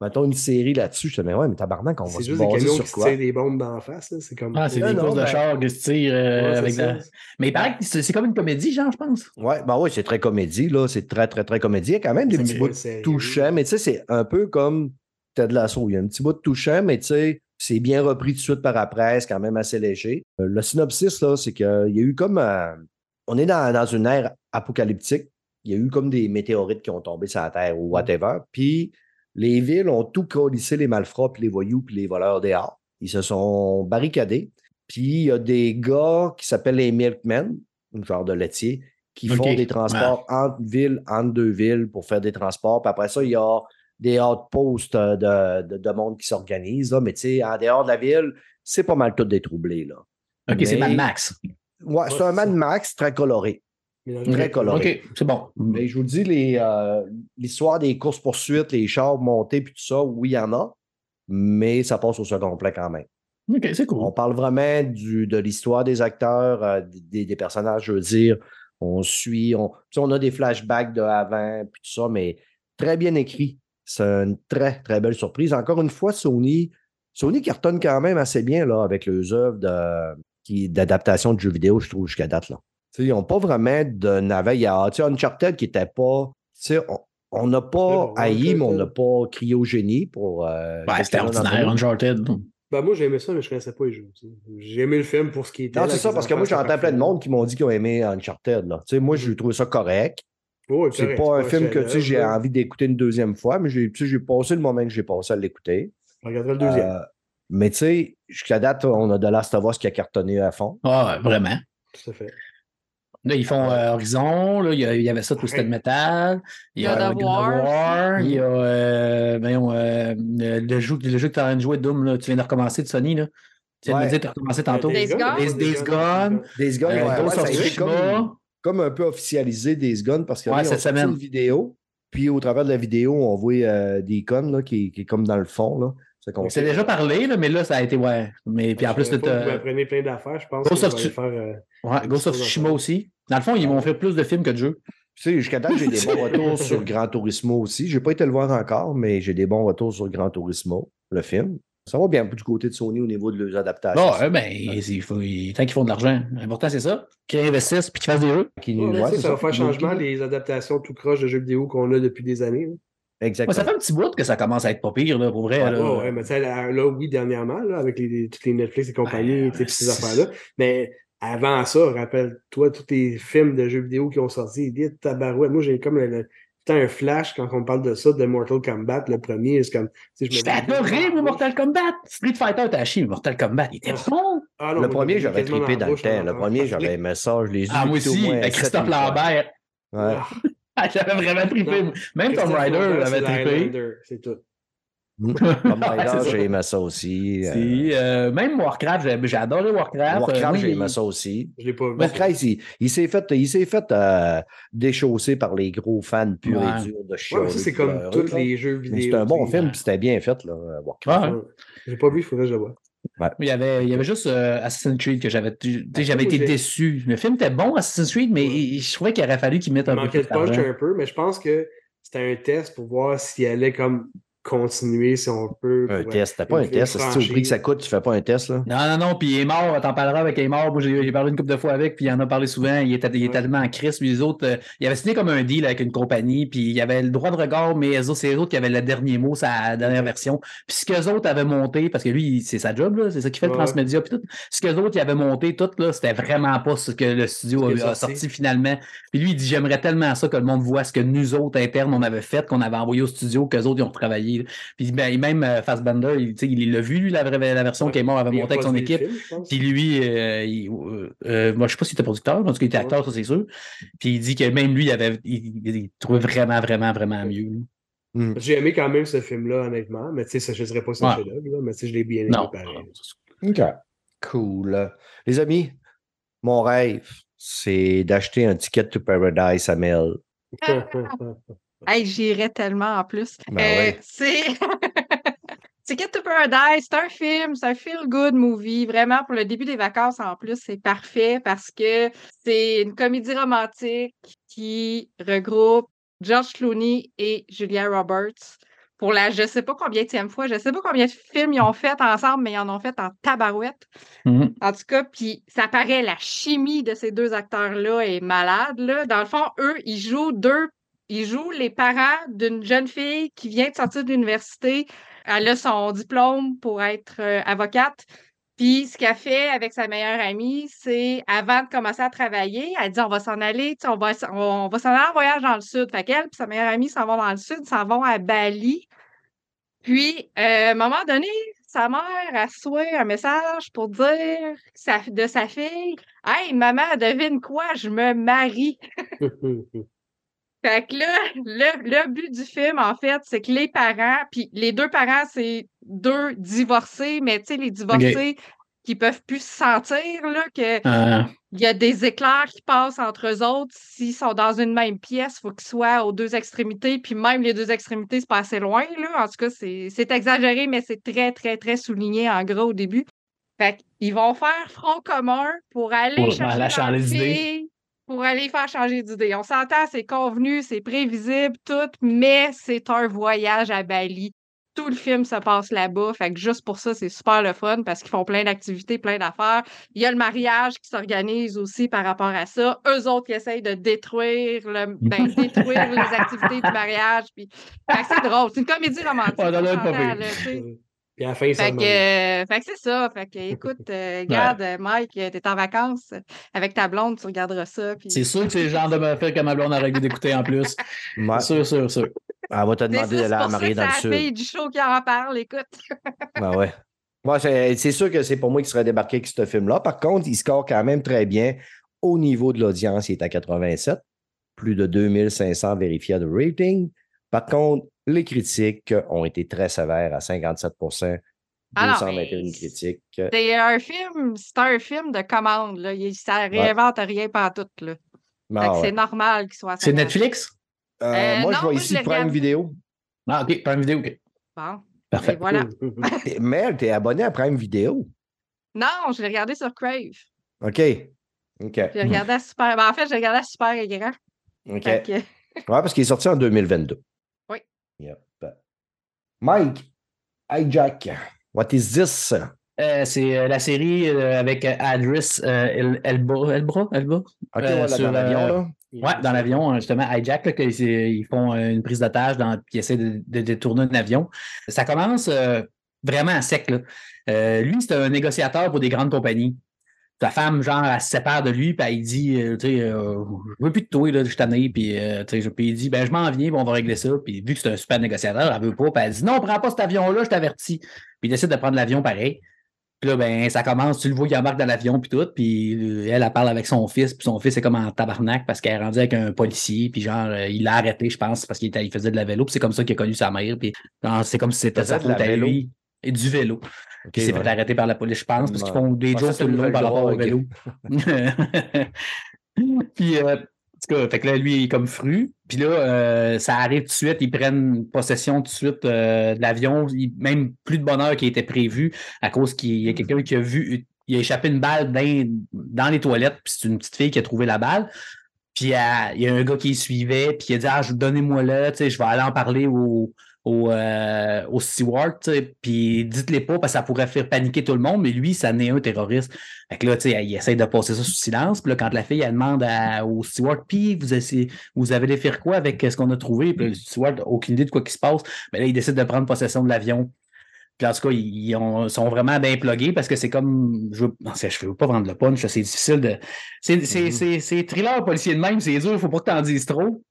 mettons, une série là-dessus, je me disais, mais ouais, mais tabarnak, on va C'est se juste des baser camions sur qui se quoi? tirent des bombes d'en face. là. C'est comme. Ah, c'est des courses de ben- chars qui se tirent euh, Ouais, c'est avec ça. la... Mais il paraît que c'est c'est comme une comédie, genre, je pense. Ouais, ben oui, c'est très comédie, là. C'est très, très, très comédie. Il y a quand même des C'est petits bouts touchants, mais tu sais, c'est un peu comme Ted Lasso. Il y a un petit bout de touchant, mais tu sais, C'est bien repris tout de suite par après, c'est quand même assez léger. Euh, Le synopsis, là, c'est qu'il y a eu comme. euh, on est dans, dans une ère apocalyptique. Il y a eu comme des météorites qui ont tombé sur la Terre ou whatever. Puis les villes ont tout collissé les malfrats, puis les voyous, puis les voleurs dehors. Ils se sont barricadés. Puis il y a des gars qui s'appellent les Milkmen, un genre de laitier, qui font des transports entre villes, entre deux villes pour faire des transports. Puis après ça, il y a des outposts euh, de, de, de monde qui s'organisent. là. Mais tu sais, en dehors de la ville, c'est pas mal tout détroublé. Là. OK, c'est Mad Max. Ouais, c'est un Mad. Max très coloré. Très coloré. OK, c'est bon. Mais je vous dis, les, euh, l'histoire des courses-poursuites, les chars montés, puis tout ça, oui, il y en a, mais ça passe au second plan quand même. OK, c'est On cool. parle vraiment du, de l'histoire des acteurs, euh, des, des personnages, je veux dire. On suit, on, on a des flashbacks de avant, puis tout ça, mais très bien écrit. C'est une très, très belle surprise. Encore une fois, Sony, Sony cartonne quand même assez bien là, avec les œuvres de, qui- d'adaptation de jeux vidéo, je trouve, jusqu'à date. Là. Ils n'ont pas vraiment de navet. Il y a tu sais, Uncharted qui n'était pas. tu sais, on- On n'a pas haï, mais on n'a pas crié au génie pour. euh, Ouais, c'était ordinaire. Uncharted. Ben, moi, j'ai aimé ça, mais je connaissais pas les jeux. J'ai aimé le film pour ce qui était. Non, là, c'est ça, parce que moi, j'entends plein de monde qui m'ont dit qu'ils ont aimé Uncharted. Là. Tu sais, moi, j'ai trouvé ça correct. C'est correct, pas un film que tu sais, chef-d'œuvre, j'ai envie d'écouter une deuxième fois, mais j'ai tu sais, j'ai passé le moment que j'ai passé à l'écouter. Le deuxième. Euh, mais tu sais, jusqu'à date, on a de Last of Us qui a cartonné à fond. Ah, ouais, vraiment. Tout à fait. Là, ils font euh, Horizon, là, il y, a- il y avait ça Twisted Metal, il y a God of War. Il y a euh, euh, le jeu, le jeu que tu es en train de jouer, Doom, là, tu viens de recommencer de Sony. Là. Tu viens de me dire que tu as recommencé tantôt. Days Gone? Days- Days Gone. Days Gone, Ghost of Tsushima. Comme, un peu officialisé Days Gone parce cette sorti semaine. une vidéo. Puis au travers de la vidéo, on voit euh, des icônes là, qui, qui est comme dans le fond. Là. C'est déjà parlé, là, mais là, ça a été, ouais. Mais puis en plus, t'as- apprenez plein d'affaires, je pense. Ghost of faire. euh, ouais, Ghost of Tsushima aussi. Dans le fond, ils vont faire plus de films que de jeux. Tu sais, jusqu'à date, j'ai des bons retours sur Gran Turismo aussi. Je n'ai pas été le voir encore, mais j'ai des bons retours sur Gran Turismo, le film. Ça va bien du côté de Sony au niveau de leurs adaptations. Bon, ouais, ben, il faut, il- tant qu'ils font de l'argent. L'important, c'est ça. Qu'ils investissent puis qu'ils fassent des jeux. Ouais, ouais, ça va faire changement les adaptations tout croche de jeux vidéo qu'on a depuis des années. Ouais, Exactement. ça fait un petit bout que ça commence à être pas pire, là, pour vrai. Ouais, là. Ouais, ouais, mais tu sais, là, là, oui, dernièrement, là, avec les, les- toutes les Netflix et compagnie, Ouais, tu sais, toutes ces affaires-là. Mais avant ça, rappelle-toi, tous les films de jeux vidéo qui ont sorti, dit tabarouette. Moi, j'ai comme le, un flash quand on parle de ça, de Mortal Kombat, le premier. C'est comme. J'étais adoré, moi, Mortal Kombat. Street Fighter, t'as chier, mais Mortal Kombat, il était bon. Ah non, le premier, j'avais trippé dans le temps. en- Le premier, j'avais aimé ça. Je les ai Ah, moi aussi, moins avec Christophe. Lambert. Ouais. Ah, J'avais vraiment trippé. Même Tomb Christophe Raider Lambert, avait c'est trippé. C'est tout. C'est ça. j'ai aimé ça aussi. Euh, Si, euh, même Warcraft, j'ai adoré Warcraft. Euh, Warcraft, moi, j'ai il- aimé ça aussi. Je l'ai pas vu. Warcraft, il, il s'est fait, il s'est fait euh, déchausser par les gros fans purs Ouais. et durs de Ouais, chiot. ça, c'est comme tous les jeux vidéo. C'est un bon film, puis c'était bien fait, là, Warcraft. Ouais. Ouais. J'ai pas vu, il faudrait que je le voie. Il y avait, il y avait juste euh, Assassin's Creed que j'avais. sais, J'avais été déçu. Le film était bon, Assassin's Creed, mais Ouais. il- je trouvais qu'il aurait fallu qu'il mette Il un peu manquait plus de punch un peu, mais je pense que c'était un test pour voir s'il allait comme continuer, si on peut. Un test, c'était pas un test. Si tu prix que ça coûte, tu fais pas un test, là? Non, non, non, puis il est mort, t'en parleras avec il est mort. Moi, j'ai parlé une couple de fois avec, puis il en a parlé souvent. Il était, il était Ouais. tellement en crise, puis les autres, euh, il avait signé comme un deal avec une compagnie, puis il avait le droit de regard, mais eux autres, c'est eux autres qui avaient le dernier mot, sa dernière version. Puis ce qu'eux autres avaient monté, parce que lui, c'est sa job, là, c'est ça qu'il fait le transmédia, puis tout. Ce qu'eux autres, ils avaient monté, tout, là, c'était vraiment pas ce que le studio qui est a, a sorti. sorti finalement. Puis lui, il dit J'aimerais tellement ça que le monde voit ce que nous autres internes, on avait fait, qu'on avait envoyé au studio, qu'eux autres, ils ont travaillé. Puis ben, même euh, Fassbender, il, tu sais, il l'a vu, lui, la, vraie- la version Ouais. qui est mort avait Il a monté avec son équipe. Puis lui, euh, il- euh, euh, moi, je sais pas s'il était producteur, en tout cas, il était Ouais. acteur, ça, c'est sûr. Puis il dit que même lui, il, avait, il, il trouvait vraiment, vraiment, vraiment mieux. là. J'ai aimé quand même ce film-là, honnêtement, mais tu sais, ça, je ne dirais pas si c'est Ouais. un chef-d'œuvre, là, mais tu sais, je l'ai bien aimé Non. pareil. OK. Cool. Les amis, mon rêve, c'est d'acheter un ticket to Paradise à Mel. Hey, j'irais tellement en plus. Ben Euh, ouais. C'est. Ticket to Paradise, c'est un film, c'est un feel-good movie. Vraiment, pour le début des vacances, en plus, c'est parfait parce que c'est une comédie romantique qui regroupe George Clooney et Julia Roberts pour la je sais pas combien de fois. Je sais pas combien de films ils ont fait ensemble, mais ils en ont fait en tabarouette. Mhm. En tout cas, puis ça paraît, la chimie de ces deux acteurs-là est malade. Là. Dans le fond, eux, ils jouent deux, ils jouent les parents d'une jeune fille qui vient de sortir de l'université, Elle a son diplôme pour être euh, avocate. Puis ce qu'elle fait avec sa meilleure amie, c'est avant de commencer à travailler, elle dit on va s'en aller, on va, on va s'en aller en voyage dans le sud. Fait qu'elle et sa meilleure amie s'en vont dans le sud, s'en vont à Bali. Puis, euh, à un moment donné, sa mère a souhaité un message pour dire de sa fille Hey, maman, devine quoi, je me marie. Fait que là, le, le but du film, en fait, c'est que les parents, puis les deux parents, c'est deux divorcés, mais tu sais, les divorcés qui peuvent plus se sentir, là, que Euh, il y a des éclairs qui passent entre eux autres. S'ils sont dans une même pièce, il faut qu'ils soient aux deux extrémités, puis même les deux extrémités, c'est pas assez loin, là. En tout cas, c'est exagéré, mais c'est très, très, très souligné, en gros, au début. Fait qu'ils vont faire front commun pour aller Pour chercher leur fille, pour aller faire changer d'idée. On s'entend, c'est convenu, c'est prévisible, tout, mais c'est un voyage à Bali. Tout le film se passe là-bas. Fait que juste pour ça, c'est super le fun parce qu'ils font plein d'activités, plein d'affaires. Il y a le mariage qui s'organise aussi par rapport à ça. Eux autres qui essayent de détruire le ben, détruire les activités du mariage. Puis... C'est drôle. C'est une comédie romantique. Puis à la fin, ils Fait s'en que, euh, fait que c'est ça. Fait que, écoute, euh, regarde, euh, Mike, euh, t'es en vacances avec ta blonde, tu regarderas ça. Puis... c'est sûr que c'est le genre de affaire que ma blonde aurait goût d'écouter en plus. Ouais. Sûr, sûr, sûr. Elle va te demander d'aller pour ça marier dans le c'est la sud. fille du show qui en parle, écoute. Ah ouais. Ouais, c'est c'est sûr que c'est pour moi qui serait débarqué avec ce film-là. Par contre, il score quand même très bien. Au niveau de l'audience, il est à 87. Plus de 2500 vérifiés de rating. Par contre, les critiques ont été très sévères à 57 Ah non, 221 mais critiques. C'est un film, c'est un film de commande, là. Il, ça réinvente rien pas tout, là. Ah ouais. c'est normal qu'il soit C'est 50. Netflix? Euh, Euh, moi, non, je vois moi, ici je Prime. Vidéo. Ah, OK, une vidéo, OK. Bon, Parfait. et voilà. Mel, t'es abonné à Prime Vidéo. Non, je l'ai regardé sur Crave. OK. OK. Je l'ai regardé à super. ben, en fait, je l'ai regardé à super écran. OK. Fait que- Ouais, parce qu'il est sorti en 2022. Oui. Yep. Mike, Hijack, what is this? Euh, c'est euh, la série euh, avec Adris El- Elba. Elbra? Elba? Ouais, sur, dans l'avion. Ouais, dans l'avion, justement, hijack, là, ils font une prise d'otage, dans- puis ils essaient de, détourner un avion. Ça commence vraiment à sec. Là. Lui, c'est un négociateur pour des grandes compagnies. Sa femme, genre, elle se sépare de lui, puis elle dit, euh, tu sais, euh, je veux plus de toi, là, je suis tanné, puis, euh, tu sais, puis il dit, ben, je m'en viens, puis on va régler ça. Puis vu que c'est un super négociateur, elle veut pas, puis elle dit, non, prends pas cet avion-là, je t'avertis. Puis il décide de prendre l'avion pareil. Puis là, ben, ça commence, tu le vois, il embarque dans l'avion, puis tout, puis elle, elle parle avec son fils, puis son fils est comme en tabarnak parce qu'elle est rendue avec un policier, puis genre, il l'a arrêté, je pense, parce qu'il il faisait de la vélo, puis c'est comme ça qu'il a connu sa mère, puis genre, c'est comme si c'était sa de la faute à lui. Et du vélo. OK, Puis il s'est ouais. fait arrêter par la police, je pense, parce qu'ils font des jokes c'est tout le long par rapport au vélo. puis, euh, en tout cas, fait que là, lui, il est comme fru. Puis là, euh, ça arrive tout de suite. Ils prennent possession tout de suite euh, de l'avion. Même plus de bonheur qui était prévu à cause qu'il y a quelqu'un qui a vu, il a échappé une balle dans, dans les toilettes. Puis c'est une petite fille qui a trouvé la balle. Puis il y a un gars qui suivait, puis il a dit Ah, je- donnez-moi-le, tu sais, je vais aller en parler au, au, euh, au sais, puis dites-les pas parce que ça pourrait faire paniquer tout le monde, mais lui, ça n'est un terroriste. Fait que là, tu sais, il essaie de passer ça sous silence. Puis là, quand la fille, elle demande à- au steward, puis vous, essayez- vous avez fait quoi avec ce qu'on a trouvé? Puis le steward n'a aucune idée de quoi qui se passe. Mais là, il décide de prendre possession de l'avion. Puis en tout cas, ils, ils ont- sont vraiment bien plugués parce que c'est comme. Je veux, non, c'est- je veux pas vendre le punch, c'est difficile de. C'est c'est- c'est thriller policier de même, c'est dur, il faut pas que tu en dises trop.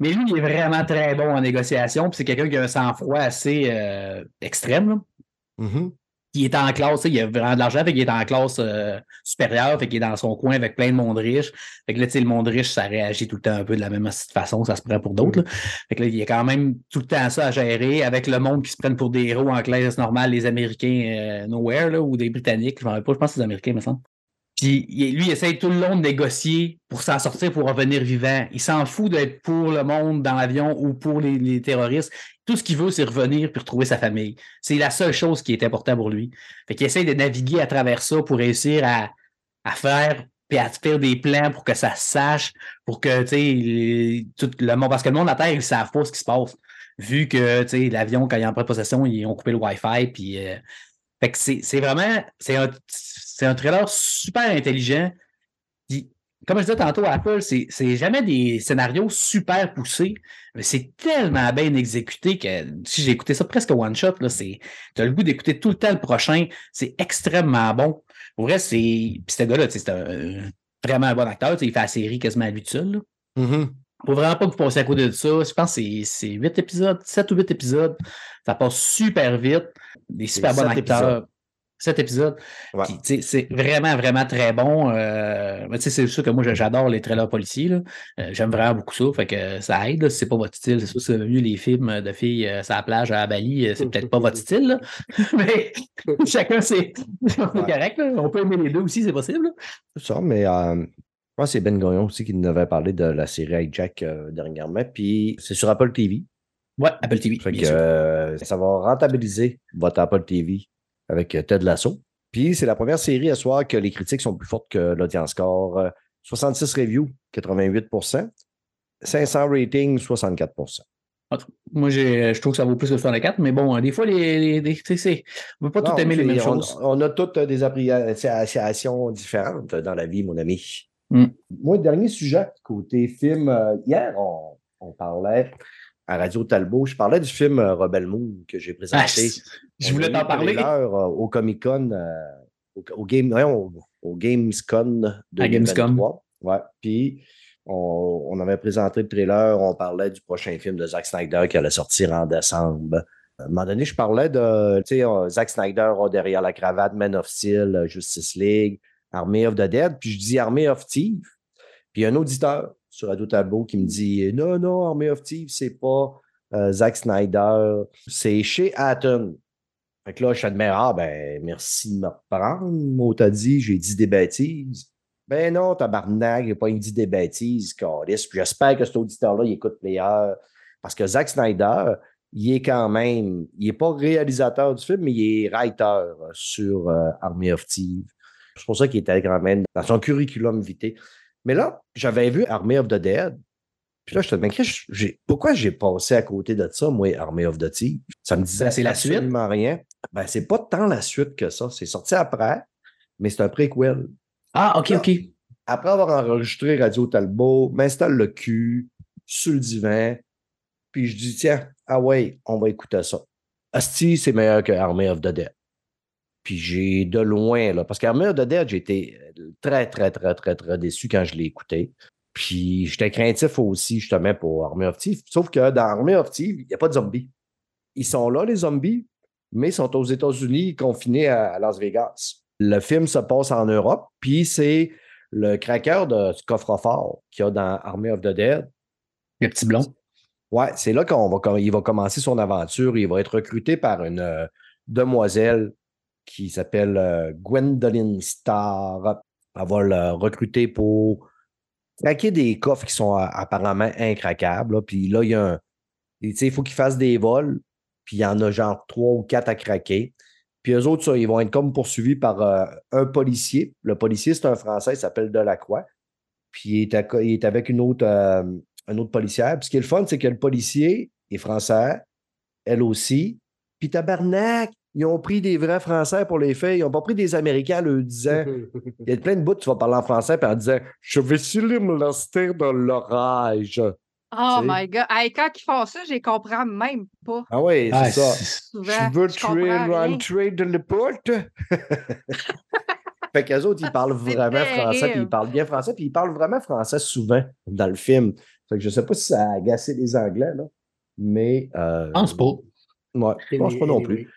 Mais lui, il est vraiment très bon en négociation, puis c'est quelqu'un qui a un sang-froid assez euh, extrême. là. Mhm. Il est en classe, il a vraiment de l'argent, fait qu'il est en classe euh, supérieure, fait qu'il est dans son coin avec plein de monde riche. Fait que là, tu sais, le monde riche, ça réagit tout le temps un peu de la même façon, ça se prend pour d'autres. Fait que là, il y a quand même tout le temps ça à gérer avec le monde qui se prennent pour des héros en classe normale, les Américains euh, nowhere, là, ou des Britanniques, je m'en rappelle pas, je pense que c'est les Américains, me semble. Puis lui, il essaye tout le long de négocier pour s'en sortir, pour revenir vivant. Il s'en fout d'être pour le monde dans l'avion ou pour les, terroristes. Tout ce qu'il veut, c'est revenir puis retrouver sa famille. C'est la seule chose qui est importante pour lui. Fait qu'il essaye de naviguer à travers ça pour réussir à, faire puis à faire des plans pour que ça se sache, pour que, tout le monde, parce que le monde à terre, ils savent pas ce qui se passe. Vu que, l'avion, quand il est en possession, ils ont coupé le Wi-Fi, puis... euh, fait que c'est vraiment... C'est un, un trailer super intelligent. Comme je disais tantôt, Apple, c'est jamais des scénarios super poussés, mais c'est tellement bien exécuté que si j'ai écouté ça presque one shot, là, c'est, t'as le goût d'écouter tout le temps le prochain. C'est extrêmement bon. Pour vrai, c'est. Puis ce gars-là, c'est un- vraiment un bon acteur. Il fait la série quasiment à lui. Faut vraiment pas que vous passiez à côté de ça. Je pense que c'est- c'est 8 épisodes, 7 ou 8 épisodes. Ça passe super vite. Des super bons acteurs. épisodes. 7 épisodes. Ouais. C'est vraiment, vraiment très bon. Euh, c'est sûr que moi, j'adore les trailers policiers. Euh, J'aime vraiment beaucoup ça. Fait que ça aide. Si c'est pas votre style, c'est sûr, c'est mieux les films de filles euh, sur la plage à Bali. C'est peut-être pas votre style. là. Mais chacun, c'est correct. là. On peut aimer les deux aussi, c'est possible. C'est ça, mais je pense que c'est Ben Gagnon aussi qui nous avait parlé de la série Hijack euh, dernièrement. Puis c'est sur Apple TV. Ouais, Apple TV. Fait bien que sûr. euh, ça va rentabiliser votre Apple TV avec euh, Ted Lasso. Puis c'est la première série à soir que les critiques sont plus fortes que l'audience score. Euh, 66 reviews, 88% 500 ratings, 64% Moi, je trouve que ça vaut plus que 64, mais bon, des fois, les, on ne peut pas Non, tout aimer les mêmes on, choses. on a toutes des appréciations différentes dans la vie, mon ami. Mm. Moi, dernier sujet, côté film, euh, hier, on, on parlait à Radio Talbot, je parlais du film euh, Rebel Moon que j'ai Ah, présenté. je On voulais t'en le parler. trailer, euh, au Comic Con, au, au Game, au, au Gamescom de À Gamescom. Ouais. Puis on, on avait présenté le trailer, on parlait du prochain film de Zack Snyder qui allait sortir en décembre. À un moment donné, je parlais de, tu sais, Zack Snyder derrière la cravate Man of Steel, Justice League, Army of the Dead, puis je dis Army of Thieves. Puis il y a un auditeur sur Radio Talbot qui me dit Non, non, Army of Thieves, c'est pas euh, Zack Snyder, c'est chez Atten. Fait que là, je t'admire, ah ben, merci de me reprendre. Moi, t'as dit, j'ai dit des bêtises. Ben non, tabarnak, j'ai pas dit des bêtises. Puis j'espère que cet auditeur-là, il écoute Player. Parce que Zack Snyder, il est quand même, il n'est pas réalisateur du film, mais il est writer sur euh, Army of Thieves. C'est pour ça qu'il était quand même dans son curriculum vitae. Mais là, j'avais vu Army of the Dead. Puis là, je te demandais, pourquoi j'ai passé à côté de ça, moi, Army of the Thieves? Ça me disait Ben, c'est la suite. absolument rien. Ben, c'est pas tant la suite que ça. C'est sorti après, mais c'est un préquel. Ah, OK, OK. Après avoir enregistré Radio Talbot, m'installe le cul sur le divan, puis je dis, tiens, ah ouais, on va écouter ça. Asti, c'est meilleur que Army of the Dead. Puis j'ai de loin, là, parce qu'Army of the Dead, j'ai été très, très, très, très, très déçu quand je l'ai écouté. Puis j'étais craintif aussi, justement, pour Army of Thieves. Sauf que dans Army of Thieves, il n'y a pas de zombies. Ils sont là, les zombies, mais ils sont aux États-Unis, confinés à Las Vegas. Le film se passe en Europe, puis c'est le craqueur de ce coffre-fort qu'il y a dans Army of the Dead. Le petit blond. Ouais, c'est là qu'il va, il va commencer son aventure. Il va être recruté par une euh, demoiselle qui s'appelle euh, Gwendoline Starr. Elle va le recruter pour craquer des coffres qui sont euh, apparemment incraquables. Puis là, il y a un. Il faut qu'il fasse des vols. Puis il y en a genre trois ou quatre à craquer. Puis eux autres, ils vont être comme poursuivis par euh, un policier. Le policier, c'est un Français, il s'appelle Delacroix. Puis il est avec une autre, euh, un autre policière. Puis ce qui est le fun, c'est que le policier est français, elle aussi. Puis tabarnak, ils ont pris des vrais Français pour les faits. Ils n'ont pas pris des Américains le disant. Il y a plein de bouts, tu vas parler en français, puis en disant Je vais sûrement me lancer dans l'orage. Oh my God. Hey, quand ils font ça, je les comprends même pas. Ah oui, c'est Ah, ça. c'est- Souvent. Veux je comprends tuer rentrer de la porte? fait qu'eux autres, ils parlent C'est vraiment français, puis ils parlent bien français, puis ils parlent vraiment français souvent dans le film. Fait que je sais pas si ça a agacé les Anglais, là. Mais. Euh, Je pense pas. Ouais, je pense pas non plus.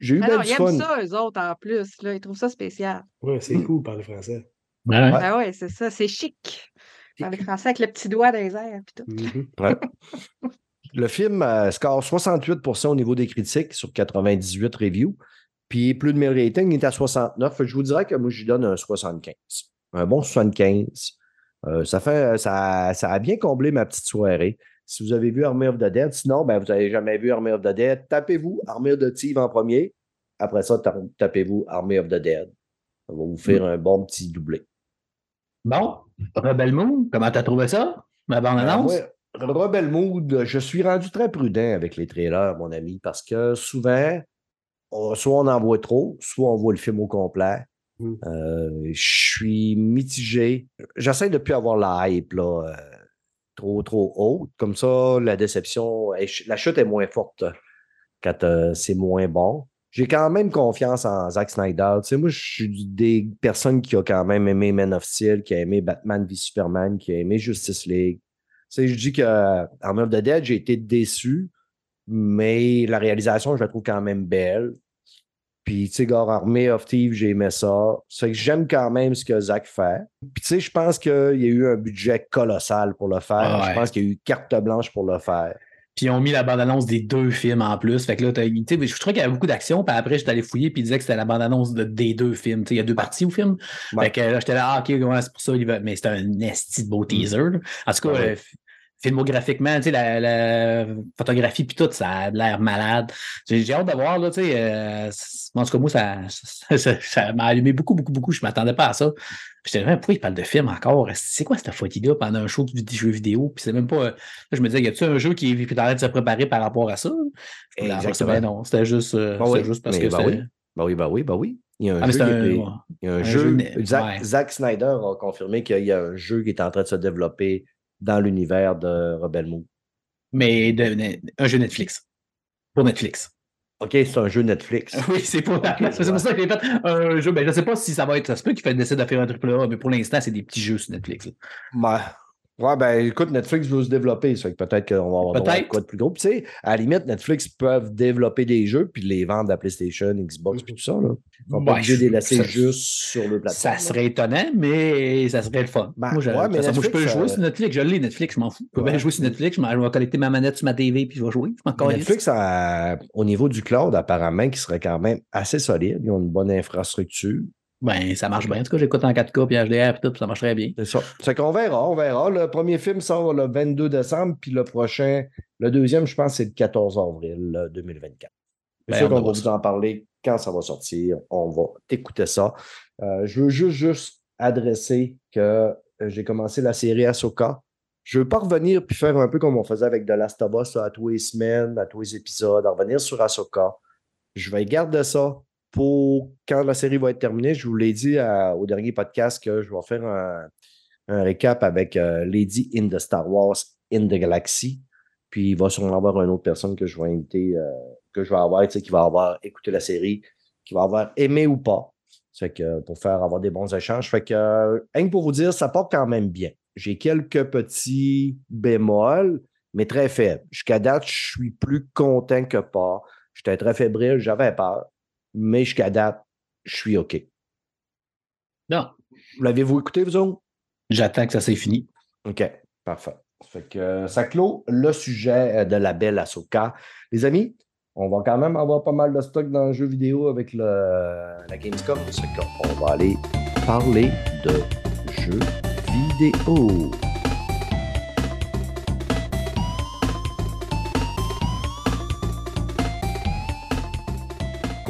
J'ai eu bien du ils fun. aiment ça, eux autres, en plus. Là. Ils trouvent ça spécial. Ouais, c'est cool de parler français. Ouais. Ah ouais, c'est ça. C'est chic. Parler français avec le petit doigt dans les airs. Puis tout. Mhm. Ouais. Le film euh, score 68% au niveau des critiques sur 98 reviews. Puis plus de 1000 ratings, il est à 69. Fait que Je vous dirais que moi, je lui donne un 75. Un bon 75. Euh, ça, fait, ça, ça a bien comblé ma petite soirée. Si vous avez vu Army of the Dead, sinon, ben, vous n'avez jamais vu Army of the Dead, tapez-vous Army of the Thieves en premier. Après ça, ta- tapez-vous Army of the Dead. Ça va vous faire un bon petit doublé. Bon, Rebel Moon, comment t'as trouvé ça? Ma bande Euh, annonce? moi, Rebel Mood, je suis rendu très prudent avec les trailers, mon ami, parce que souvent, on- soit on en voit trop, soit on voit le film au complet. Mm. Euh, je suis mitigé. j'essaie de plus avoir la hype là, euh, trop, trop haute. Comme ça, la déception, la chute est moins forte quand euh, c'est moins bon. J'ai quand même confiance en Zack Snyder. Tu sais, moi, je suis des personnes qui ont quand même aimé Man of Steel, qui a aimé Batman v Superman, qui a aimé Justice League. Tu sais, je dis que Army of the Dead, j'ai été déçu, mais la réalisation, je la trouve quand même belle. Puis, tu sais, gars, Army of Thieves, j'ai aimé ça. C'est que j'aime quand même ce que Zach fait. Puis, tu sais, je pense qu'il y a eu un budget colossal pour le faire. Ah ouais. Je pense qu'il y a eu carte blanche pour le faire. Puis ils ont mis la bande-annonce des deux films en plus. Fait que là, t'as- tu sais, je trouvais qu'il y avait beaucoup d'action. Puis après, j'étais allé fouiller puis il disait que c'était la bande-annonce de- des deux films. Tu sais, il y a deux parties au film. Ouais. Fait que là, j'étais là, ah, ok, ouais, c'est pour ça. Mais c'était un esti de beau teaser. là. En tout cas, euh, filmographiquement, tu sais, la, la photographie puis tout, ça a l'air malade. J'ai hâte de voir, là, tu sais. euh, en tout cas, moi, ça, ça, ça- ça m'a allumé beaucoup, beaucoup, beaucoup. Je m'attendais pas à ça. J'étais là, pourquoi il parle de film encore? C'est quoi cette folie-là pendant un show de jeux vidéo? Puis c'est même pas. euh, Là, je me disais, y a-tu un jeu qui est en train de se préparer par rapport à ça? Exactement. non, c'était juste, euh, Ah oui, juste parce que ben c'était. oui. Ben oui, ben oui, ben oui. Il y a un Ah, jeu. c'est qui un. est- ouais. Il y a un, un jeu. jeu né- Zack, ouais. Zack Snyder a confirmé qu'il y a un jeu qui est en train de se développer dans l'univers de Rebel Moon. Mais de- un jeu Netflix. Pour Netflix. OK, c'est un jeu Netflix. Oui, c'est pour, c'est pour ça qu'il a fait un jeu. Ben, je ne sais pas si ça va être. Ça se peut qu'il fait- décide de faire un triple A, mais pour l'instant, c'est des petits jeux sur Netflix. là. Ouais. Ben écoute, Netflix veut se développer. Ça fait que peut-être qu'on va avoir droit à quoi de plus gros. Puis, tu sais, à la limite, Netflix peuvent développer des jeux puis les vendre à PlayStation, Xbox, puis tout ça. Là. Ils sont pas obligés de les laisser ça- juste sur le plateforme. Ça serait étonnant, mais ça serait le fun. Ben, moi, je, ouais, mais moi, je peux jouer euh, sur Netflix. Je l'ai, Netflix, je m'en fous. Je peux Ouais. bien jouer sur Netflix. Je vais connecter ma manette sur ma TV puis je vais jouer. Je. Netflix, a- au niveau du cloud, apparemment, qui serait quand même assez solide. Ils ont une bonne infrastructure. Ben, ça marche bien. En tout cas, j'écoute en 4K puis HDR puis tout, puis ça marcherait bien. C'est ça. C'est qu'on verra, on verra. Le premier film sort le 22 décembre, puis le prochain, le deuxième, je pense, c'est le 14 avril euh, 2024. C'est Ben, sûr on qu'on va vous en parler quand ça va sortir. On va écouter ça. Euh, je veux juste, juste adresser que euh, j'ai commencé la série Ahsoka. Je veux pas revenir puis faire un peu comme on faisait avec The Last of Us là, à tous les semaines, à tous les épisodes, en revenir sur Ahsoka. Je vais garder ça pour quand la série va être terminée. Je vous l'ai dit à- au dernier podcast que je vais faire un, récap avec euh, Lady in the Star Wars in the Galaxy. Puis il va sûrement avoir une autre personne que je vais inviter, euh, que je vais avoir, qui va avoir écouté la série, qui va avoir aimé ou pas. C'est que pour faire avoir des bons échanges. Fait que, euh, rien que pour vous dire, ça part quand même bien. J'ai quelques petits bémols, mais très faibles. Jusqu'à date, je suis plus content que pas. J'étais très fébrile, j'avais peur. Mais jusqu'à date, je suis OK. Non. L'avez-vous écouté, vous autres? J'attends que ça s'est fini. OK, parfait. Fait que euh, ça clôt le sujet euh, de la belle Ahsoka. Les amis, on va quand même avoir pas mal de stock dans le jeu vidéo avec le, la Gamescom. Qu'on va aller parler de jeux vidéo.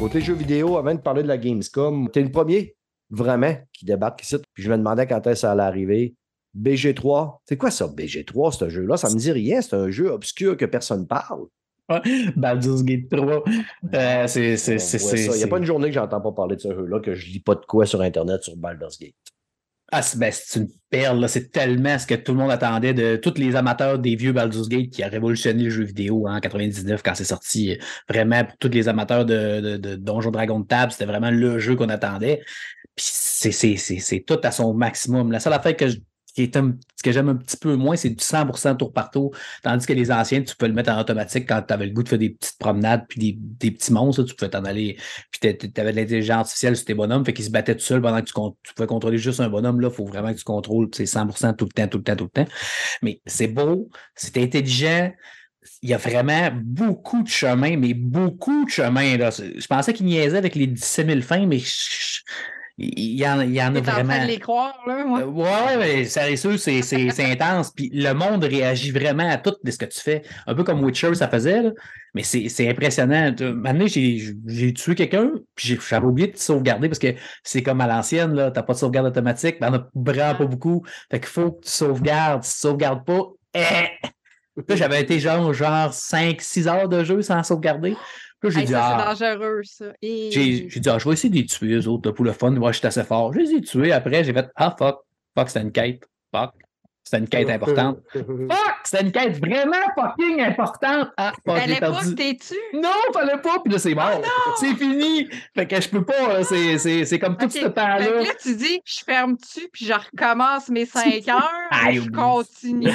Côté jeux vidéo, avant de parler de la Gamescom, t'es le premier vraiment qui débarque ici. Puis je me demandais quand est-ce que ça allait arriver. BG3, c'est quoi ça, BG3, ce jeu-là? Ça me dit rien, c'est un jeu obscur que personne parle. Baldur's Gate 3. Euh, c'est. Il n'y a pas une journée que j'entends pas parler de ce jeu-là, que je lis pas de quoi sur Internet sur Baldur's Gate. Ah, c'est, ben, c'est une perle. C'est tellement ce que tout le monde attendait de tous les amateurs des vieux Baldur's Gate qui a révolutionné le jeu vidéo en 99 quand c'est sorti. Vraiment, pour tous les amateurs de, de, Donjon Dragon de table, c'était vraiment le jeu qu'on attendait. Puis c'est tout à son maximum. La seule affaire que je- ce que j'aime un petit peu moins, c'est du 100% tour par tour. Tandis que les anciens, tu peux le mettre en automatique quand tu avais le goût de faire des petites promenades puis des, petits monstres. tu pouvais t'en aller. Puis tu avais de l'intelligence artificielle sur tes bonhommes, fait qu'ils se battaient tout seuls pendant que tu, pouvais contrôler juste un bonhomme. Là, il faut vraiment que tu contrôles c'est 100% tout le temps, tout le temps, tout le temps. Mais c'est beau, c'est intelligent. Il y a vraiment beaucoup de chemin, mais beaucoup de chemin. Là. Je pensais qu'il niaisait avec les 17 000 fins, mais il y en, il y en a en vraiment. train de les croire, là, moi. Euh, Ouais, mais sérieux, c'est, c'est, c'est intense. Puis le monde réagit vraiment à tout de ce que tu fais. Un peu comme Witcher, ça faisait, là. Mais c'est, c'est impressionnant. Maintenant, j'ai, j'ai tué quelqu'un, puis j'ai, j'avais oublié de sauvegarder parce que c'est comme à l'ancienne, là. T'as pas de sauvegarde automatique, ben, on a vraiment pas beaucoup. Fait qu'il faut que tu sauvegardes. Si tu sauvegardes pas, eh! Là, j'avais été genre, genre 5-6 heures de jeu sans sauvegarder. Là, j'ai Hey, dit, ça, ah. c'est dangereux, ça. Et- J'ai j'ai dit, ah, je vais essayer de les tuer, eux autres, là, pour le fun. Moi, j'étais assez fort. Je les ai tués. Après, j'ai fait, ah, fuck. Fuck, c'était une quête. Fuck. C'était une quête importante. Fuck! C'était une quête vraiment fucking importante. Ah, fuck, Fallait pas que t'es-tu? Non, fallait pas, puis là, c'est mort. Oh non! c'est fini. Fait que je peux pas, c'est, c'est, c'est comme tout ce fait que temps-là. là, tu dis, je ferme-tu, puis je recommence mes 5 heures, Aïe, je continue.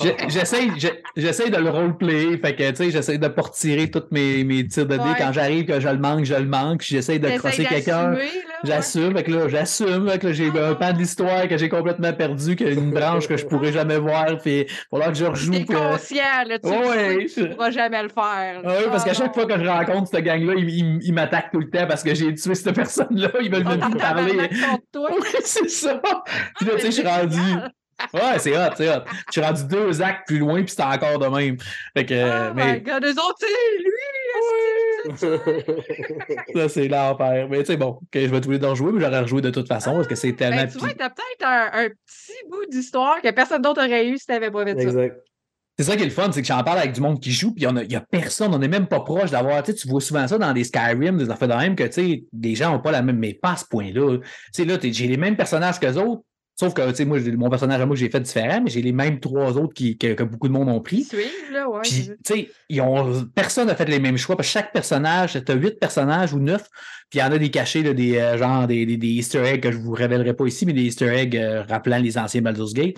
Je- J'essaie, je- j'essaie de le roleplayer, fait que, tu sais, j'essaie de pas retirer tous mes, mes tirs de dés. Ouais. Quand j'arrive, que je le manque, je le manque. J'essaie de crosser quelqu'un. J'assume, fait que là, j'assume, que j'ai un pan de l'histoire que j'ai complètement perdu, qu'il y a une branche que je pourrais jamais voir, puis falloir que je rejoue. T'es conscient, là, tu Ouais, sais tu je- pourras jamais le faire. Ah oui, parce Ah qu'à chaque non. fois que je rencontre cette gang-là, ils, ils- ils m'attaquent tout le temps parce que j'ai tué cette personne-là. Ils veulent même plus t'entend parler. Oui, c'est ça. Puis là, tu sais, je suis rendu. Ouais, c'est hot, c'est hot. Je suis rendu deux actes plus loin, puis c'est encore de même. Fait que, Oh mais my god, eux autres, lui! ça, c'est l'enfer. Mais tu sais, bon, ok, je vais tous les deux rejouer, mais j'aurais rejoué de toute façon parce que c'est tellement. Ben, tu vois, t'as peut-être un, un petit bout d'histoire que personne d'autre aurait eu si t'avais pas fait ça. exact. C'est ça qui est le fun, c'est que j'en parle avec du monde qui joue, puis il n'y a, personne, on n'est même pas proche d'avoir. Tu vois souvent ça dans des Skyrim, des affaires de même, que tu sais, des gens n'ont pas la même, mais pas à ce point-là. Tu sais, là, t'es- j'ai les mêmes personnages qu'eux autres, sauf que, tu sais, moi, mon personnage à moi, j'ai fait différent, mais j'ai les mêmes trois autres qui, que, que beaucoup de monde ont pris. suivent, là, ouais. Puis, tu sais, ils ont, personne n'a fait les mêmes choix. Parce que chaque personnage, tu as huit personnages ou neuf, puis il y en a des cachés, là, des, euh, genre des, des, des Easter eggs que je vous révélerai pas ici, mais des Easter eggs euh, rappelant les anciens Baldur's Gate.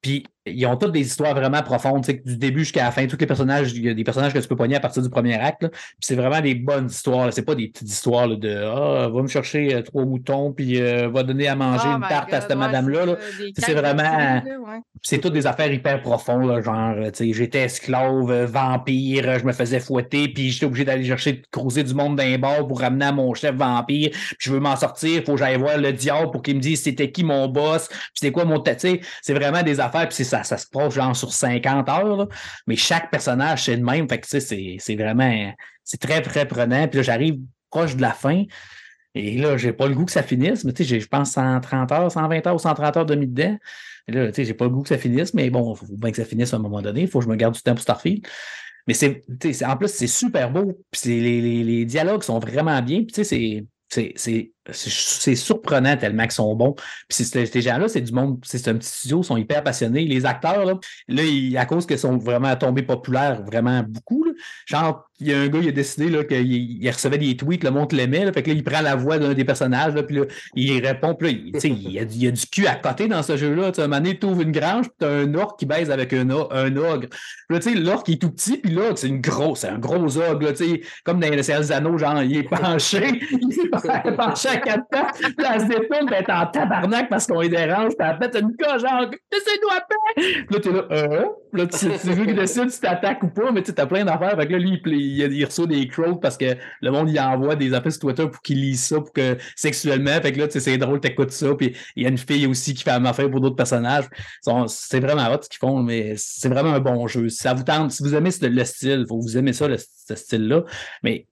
Puis ils ont toutes des histoires vraiment profondes, du début jusqu'à la fin, tous les personnages, il y a des personnages que tu peux pogner à partir du premier acte. c'est vraiment des bonnes histoires. C'est pas des petites histoires là, de Ah, va me chercher euh, trois moutons, puis euh, va donner à manger Oh une tarte à cette ouais, madame-là. C'est vraiment- ouais. c'est toutes des affaires hyper profondes, là, genre, j'étais esclave, euh, vampire, je me faisais fouetter, puis j'étais obligé d'aller chercher, de creuser du monde d'un bord pour ramener à mon chef vampire, puis je veux m'en sortir, faut que j'aille voir le diable pour qu'il me dise c'était qui mon boss, puis c'est quoi mon, c'est vraiment des affaires, puis c'est ça, se passe genre sur 50 heures, mais chaque personnage, c'est le même, fait que, c'est, vraiment, c'est très, très prenant, puis là, j'arrive proche de la fin, et là, j'ai pas le goût que ça finisse, mais tu sais, je pense 130 heures, 120 heures ou 130 heures de dedans. Et là, tu sais, j'ai pas le goût que ça finisse, mais bon, il faut bien que ça finisse à un moment donné. Il faut que je me garde du temps pour Starfield. Mais c'est, en plus, c'est super beau. Puis les, les dialogues sont vraiment bien. Puis tu sais, c'est, c'est, surprenant tellement qu'ils sont bons. Puis ces gens-là, c'est du monde, c'est un petit studio, ils sont hyper passionnés. Les acteurs, là, à cause qu'ils sont vraiment tombés populaires, vraiment beaucoup, genre, il y a un gars, il a décidé qu'il il recevait des tweets, le monde l'aimait, fait que là, il prend la voix d'un des personnages, là, puis là, il répond, puis là, il, y a, du- cul à côté dans ce jeu-là. À un moment tu ouvres une grange, puis tu as un orc qui baise avec un, un ogre. Puis là, tu sais, l'orc est tout petit, puis là, c'est une grosse, un gros ogre, là, comme dans les Anneaux, genre, il est penché, il est penché à quatre puis elle est en tabarnak parce qu'on les dérange, elle pète une coche, genre, laissez-nous à paix! Là, t'es là, euh, là, tu, tu veux qu'il décide si t'attaques ou pas, mais tu t'as plein d'affaires. Fait que là, lui, il, il, il reçoit des crows parce que le monde, il envoie des appels sur Twitter pour qu'il lise ça, pour que sexuellement. Fait que là, tu sais, c'est drôle, t'écoutes ça. Puis il y a une fille aussi qui fait la affaire pour d'autres personnages. C'est vraiment hot ce qu'ils font, mais c'est vraiment un bon jeu. Si ça vous tente, si vous aimez le style, faut vous aimez ça, le- ce style-là. Mais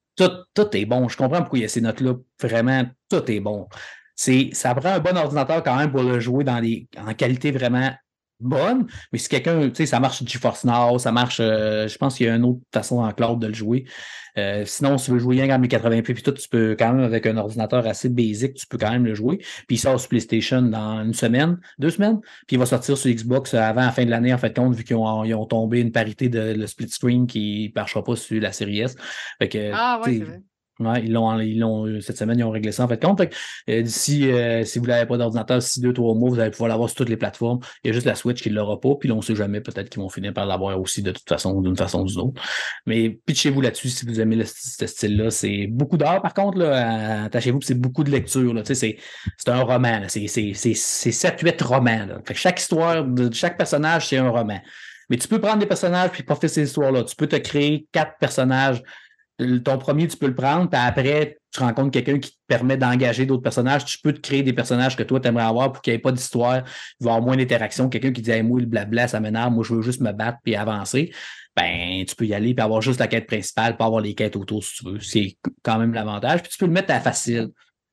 tout, est bon. Je comprends pourquoi il y a ces notes-là. Vraiment, tout est bon. C'est, ça prend un bon ordinateur quand même pour le jouer dans des, en qualité vraiment bonne, mais si quelqu'un, tu sais, ça marche GeForce Now, ça marche, euh, je pense qu'il y a une autre façon en cloud de le jouer. Euh, sinon, si tu veux jouer rien en 1080p, puis tout, tu peux quand même, avec un ordinateur assez basique, tu peux quand même le jouer. Puis il sort sur PlayStation dans une semaine, deux semaines, puis il va sortir sur Xbox avant la fin de l'année, en fait, compte, vu qu'ils ont, ils ont tombé une parité de le split screen qui ne marchera pas sur la série S. Fait que, Ah, ouais, c'est vrai. Ils l'ont, ils l'ont, cette semaine, ils ont réglé ça en fait compte. Que, euh, d'ici, euh, si vous n'avez pas d'ordinateur, d'ici deux, trois mois, vous allez pouvoir l'avoir sur toutes les plateformes. Il y a juste la Switch qui ne l'aura pas, puis là, on ne sait jamais, peut-être qu'ils vont finir par l'avoir aussi de toute façon, d'une façon ou d'une autre. Mais pitchez-vous là-dessus si vous aimez ce style-là. C'est beaucoup d'heures, par contre, là, attachez-vous, c'est beaucoup de lecture. Là. C'est, c'est un roman. C'est, c'est, c'est, c'est 7-8 romans. Chaque histoire chaque personnage, c'est un roman. Mais tu peux prendre des personnages puis profiter de ces histoires-là. Tu peux te créer quatre personnages ton premier, tu peux le prendre, puis après, tu rencontres quelqu'un qui te permet d'engager d'autres personnages. Tu peux te créer des personnages que toi, tu aimerais avoir pour qu'il n'y ait pas d'histoire, il va avoir moins d'interaction. Quelqu'un qui dit hey, moi, le blabla, ça m'énerve, moi, je veux juste me battre puis avancer. Ben, tu peux y aller puis avoir juste la quête principale, pas avoir les quêtes autour si tu veux. C'est quand même l'avantage. Puis tu peux le mettre à facile.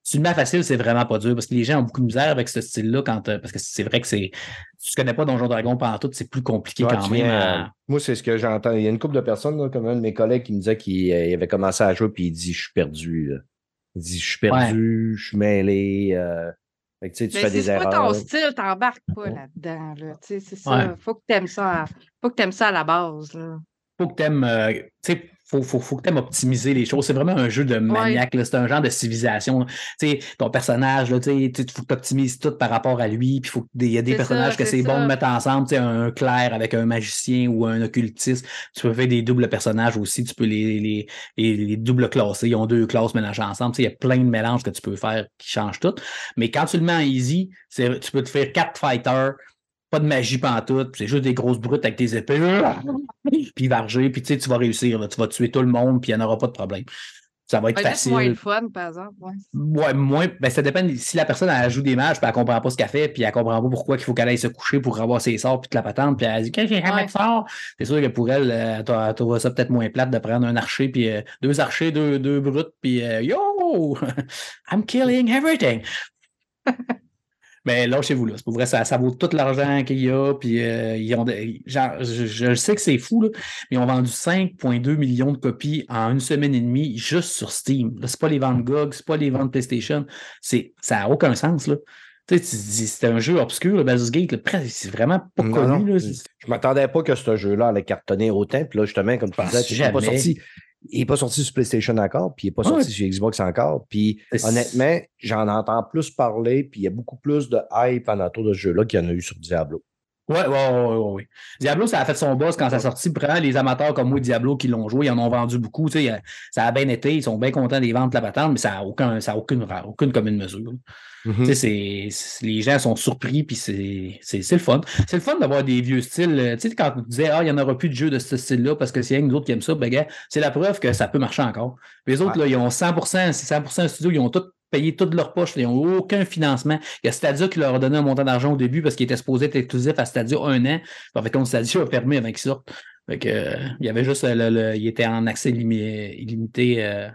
Si tu le mets à facile, c'est vraiment pas dur parce que les gens ont beaucoup de misère avec ce style-là quand euh, parce que c'est vrai que c'est. Si tu connais pas Donjon Dragon pendant tout, c'est plus compliqué Ouais, quand tu même. viens, à- euh, Moi, c'est ce que j'entends. Il y a une couple de personnes, là, comme un de mes collègues, qui me disait qu'il euh, avait commencé à jouer puis il dit Je suis perdu. là. Il dit Je suis perdu, je suis mêlé. euh, Fait que, tu sais, tu Mais fais si des c'est pas erreurs. ton style, t'embarques pas là-dedans. Là. Tu sais, C'est ça. Faut que t'aimes ça. à- Faut que t'aimes ça à la base. Là. faut que t'aimes, euh, tu sais, faut, faut, faut que t'aimes optimiser les choses. C'est vraiment un jeu de maniaque, c'est un genre de civilisation. Tu sais, ton personnage, tu tu- faut que t'optimises tout par rapport à lui, puis il y a des personnages ça, que c'est bon de mettre ensemble, tu un clerc avec un magicien ou un occultiste. Tu peux faire des doubles personnages aussi, tu peux les, les, les, les doubles classer. Ils ont deux classes mélangées ensemble. Tu il y a plein de mélanges que tu peux faire qui changent tout. Mais quand tu le mets en easy, tu peux te faire quatre fighters, pas de magie pantoute, c'est juste des grosses brutes avec tes épées, puis varger, puis tu sais, tu vas réussir, là. tu vas tuer tout le monde, puis il n'y en aura pas de problème. Ça va être Ouais, c'est moins le facile. fun, par exemple. Ouais. Ouais, moins, ben, ça dépend. Si la personne elle joue des mages, puis elle comprend pas ce qu'elle fait, puis elle comprend pas pourquoi il faut qu'elle aille se coucher pour avoir ses sorts, puis de la patente, puis elle dit que j'ai jamais de sort? C'est sûr que pour elle, euh, elle trouvera ça peut-être moins plate de prendre un archer, puis euh, deux archers, deux, deux brutes, puis euh, yo, I'm killing everything. Mais lâchez-vous là. C'est pour vrai, ça, ça vaut tout l'argent qu'il y a. Puis euh, ils ont genre, je, je sais que c'est fou, là, mais ils ont vendu 5,2 millions de copies en une semaine et demie juste sur Steam. C'est pas les ventes GOG, c'est pas les ventes PlayStation. C'est, ça n'a aucun sens. Là. Tu sais, c'était un jeu obscur, le Baldur's Gate, c'est vraiment pas Non, connu. là. Je m'attendais pas que ce jeu-là allait cartonner autant. Puis là, justement, comme tu pense disais, il n'est pas sorti. Il n'est pas sorti sur PlayStation encore, puis il n'est pas Ouais. sorti sur Xbox encore. Puis honnêtement, j'en entends plus parler, puis il y a beaucoup plus de hype en autour de ce jeu-là qu'il y en a eu sur Diablo. Ouais, ouais, ouais, ouais, ouais. Diablo, ça a fait son boss quand ça a sorti. Prends les amateurs comme moi, Diablo, qui l'ont joué, ils en ont vendu beaucoup. Tu sais, euh, ça a bien été, ils sont bien contents des ventes de la patente, mais ça n'a aucun, ça a aucune, aucune commune mesure. Mhm. Tu sais, c'est- les gens sont surpris, puis c'est le fun. C'est le fun d'avoir des vieux styles. euh, Tu sais, quand on disait, ah, il n'y en aura plus de jeux de ce style-là parce que c'est rien que nous autres qui aiment ça, ben, c'est la preuve que ça peut marcher encore. Puis les autres, Ouais. là, ils ont 100 c'est 100% studio, ils ont tout payé toute leur poche, ils n'ont aucun financement. Il y a Stadia qui leur a donné un montant d'argent au début parce qu'il était supposé être exclusif à Stadia un an. En fait, compte, Stadia a fermé avant qu'il sorte. Fait que, euh, il y avait juste, euh, le, le- il était en accès limi- illimité euh,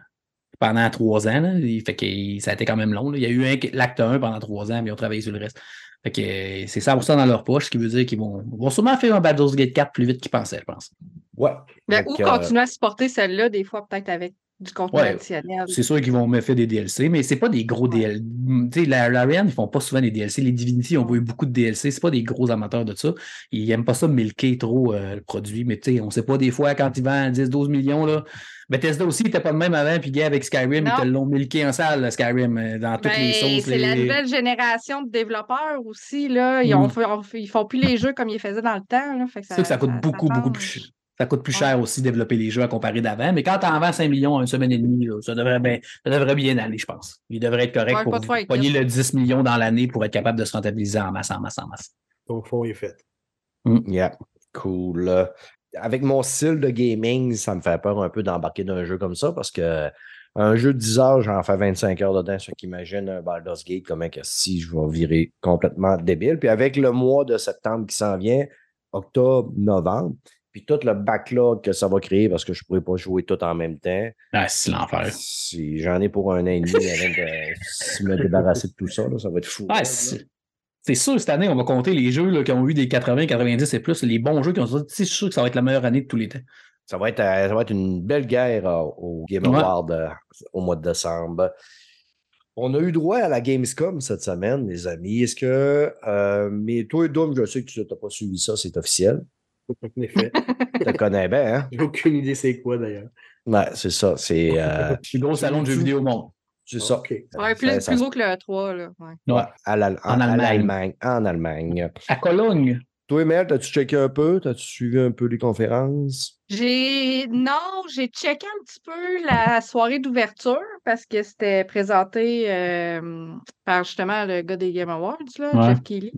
pendant trois ans. Là. Fait que ça a été quand même long. là. Il y a eu un- l'acte 1 pendant trois ans, mais ils ont travaillé sur le reste. Fait que c'est 100% dans leur poche, ce qui veut dire qu'ils vont, vont sûrement faire un Baldur's Gate 4 plus vite qu'ils pensaient, je pense. Ouais. Donc, ou euh, continuer à supporter celle-là, des fois, peut-être avec du contenu Ouais. additionnel. C'est sûr qu'ils vont me faire des DLC, mais c'est pas des gros Ouais. DLC. Sais, la Larian, ils font pas souvent des DLC. Les Divinity ont eu beaucoup de DLC. C'est pas des gros amateurs de ça. Ils aiment pas ça milquer trop euh, le produit. Mais tu sais, on sait pas des fois quand ils vendent 10-12 millions, là. Bethesda aussi, il était pas de même avant, puis gars, avec Skyrim, Non. ils te l'ont milqué en salle, le Skyrim, euh, dans toutes les Ben, sauces. c'est la nouvelle génération de développeurs aussi. Là. Ils, Mm. ont fait- on fait- ils font plus les jeux comme ils faisaient dans le temps. Là. Fait que C'est sûr que ça coûte beaucoup, beaucoup plus cher. Ça coûte plus cher aussi développer les jeux à comparer d'avant. Mais quand tu en vends 5 millions en une semaine et demie, là, ça, devrait bien, ça devrait bien aller, je pense. Il devrait être correct Ouais, pour pogner le 10 millions dans l'année pour être capable de se rentabiliser en masse, en masse, en masse. Ton fond est fait. Yeah, cool. Avec mon style de gaming, ça me fait peur un peu d'embarquer dans un jeu comme ça parce que un jeu de 10 heures, j'en fais 25 heures dedans. Ceux qui imaginent un Baldur's Gate, comment que si je vais virer complètement débile. Puis avec le mois de septembre qui s'en vient, octobre, novembre, puis tout le backlog que ça va créer parce que je ne pourrais pas jouer tout en même temps. Ah, c'est l'enfer. Si j'en ai pour un an et demi avant de me débarrasser de tout ça, là, ça va être fou. Là. c'est sûr, cette année, on va compter les jeux là, qui ont eu des 80, 90 et plus, les bons jeux qui ont sorti. C'est sûr que ça va être la meilleure année de tous les temps. Ça va être, euh, ça va être une belle guerre euh, au Game Ouais. Award euh, au mois de décembre. On a eu droit à la Gamescom cette semaine, les amis. Est-ce que. euh, mais toi, Doom, je sais que tu n'as pas suivi ça, c'est officiel. En effet. Tu te connais bien, hein? J'ai aucune idée c'est quoi d'ailleurs. Ouais, c'est ça. C'est euh, Plus gros salon de jeux vidéo au monde. c'est ça. OK. Ouais, plus, Ça- plus gros que le 3. Là. Ouais. à En Allemagne. En Allemagne. À Cologne. Toi, Mel, as-tu checké un peu? As-tu suivi un peu les conférences? J'ai non, j'ai checké un petit peu la soirée d'ouverture parce que c'était présenté euh, par justement le gars des Game Awards, là, Ouais. Jeff Keighley.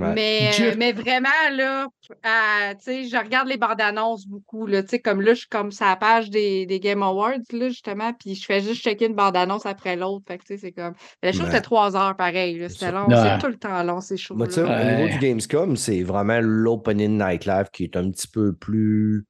Ouais. Mais, euh, Jeff- mais vraiment, là, à- tu sais, je regarde les bandes annonces beaucoup, là, tu sais, comme là, je suis comme sur la page des, des Game Awards, là, justement, puis je fais juste checker une bande annonce après l'autre, fait que, tu sais, c'est comme... La chose, Ouais. c'était trois heures, pareil, là, c'était long, c'est tout le temps long, ces Moi, tu sais, shows-là. au niveau du Gamescom, c'est vraiment l'opening nightlife qui est un petit peu plus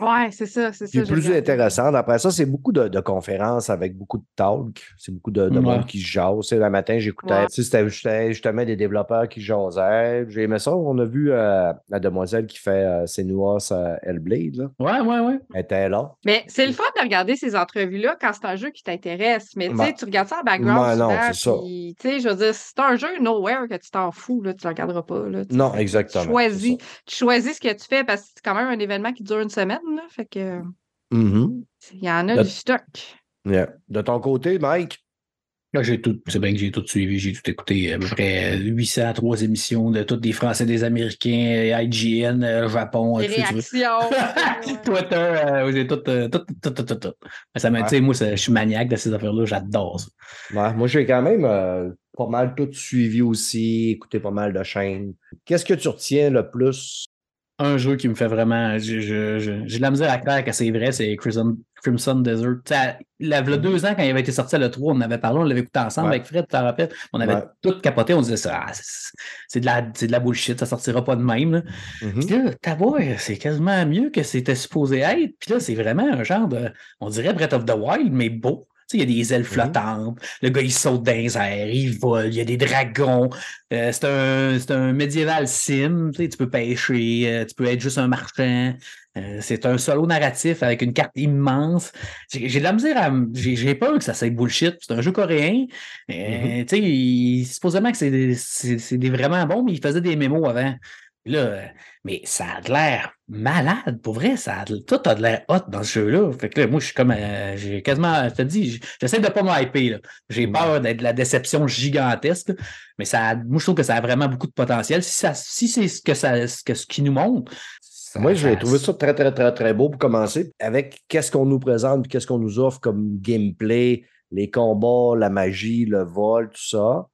Ouais, c'est ça, c'est ça. Plus regardé. intéressante. Après ça, c'est beaucoup de, de conférences avec beaucoup de talk. C'est beaucoup de, de Ouais. monde qui se jase. Le matin, j'écoutais. Ouais. C'était justement des développeurs qui jasaient. J'ai aimé ça. On a vu euh, la demoiselle qui fait euh, Senua's euh, Hellblade. Là. Ouais, ouais, ouais. Elle était là. Mais c'est le fun de regarder ces entrevues-là quand c'est un jeu qui t'intéresse. Mais tu sais, tu regardes ça en background. Ouais, non, c'est ça. puis, Tu sais, je veux dire, si c'est un jeu nowhere que tu t'en fous, là, tu le regarderas pas. Là. Non, exactement. Tu choisis, tu choisis ce que tu fais parce que c'est quand même un événement qui dure une semaine. Là, fait que Mhm. il y en a du stock. Yeah. De ton côté, Mike? Là, j'ai tout, c'est bien que j'ai tout suivi, j'ai tout écouté, à peu près 803 émissions de tous des Français, des Américains, IGN, euh, Japon, Les tout réactions. Twitter, euh, j'ai tout, euh, tout, tout, tout, tout, tout. Ça m'a- Ouais. moi, je suis maniaque de ces affaires-là, j'adore ça. Ouais, moi, j'ai quand même euh, pas mal tout suivi aussi, écouté pas mal de chaînes. Qu'est-ce que tu retiens le plus? Un jeu qui me fait vraiment. J'ai de la misère à croire que c'est vrai, c'est Crimson, Crimson Desert. Là, il y a deux ans, quand il avait été sorti à l'E3, on en avait parlé, on l'avait écouté ensemble Ouais. avec Fred, tu t'en rappelles? On avait Ouais. tout capoté, on disait ça, ah, c'est de, la- de la bullshit, ça sortira pas de même. là. Puis là, ta voix, c'est quasiment mieux que c'était supposé être. Puis là, c'est vraiment un genre de, on dirait Breath of the Wild, mais beau. Tu sais, il y a des ailes flottantes, le gars, il saute dans les airs, il vole, il y a des dragons. Euh, c'est un, un médiéval sim, tu sais, tu peux pêcher, euh, tu peux être juste un marchand. Euh, c'est un solo narratif avec une carte immense. J'ai de la misère à. J'ai peur que ça soit bullshit. C'est un jeu coréen. Euh, Tu sais, supposément que c'est vraiment bon, mais il faisait des mémos avant. Là, euh, mais ça a de l'air malade, pour vrai. Ça a tout a de l'air hot dans ce jeu-là. Fait que là, moi, je suis comme. euh, j'ai quasiment. Je te dis, j'essaie de pas m'hyper. J'ai peur d'être de la déception gigantesque. Mais ça a- moi, je trouve que ça a vraiment beaucoup de potentiel. Si, ça, si c'est ce que ça ce que ce qui nous montre. Moi, j'ai trouvé ça très, très, très, très beau pour commencer. Avec qu'est-ce qu'on nous présente, qu'est-ce qu'on nous offre comme gameplay, les combats, la magie, le vol, tout ça.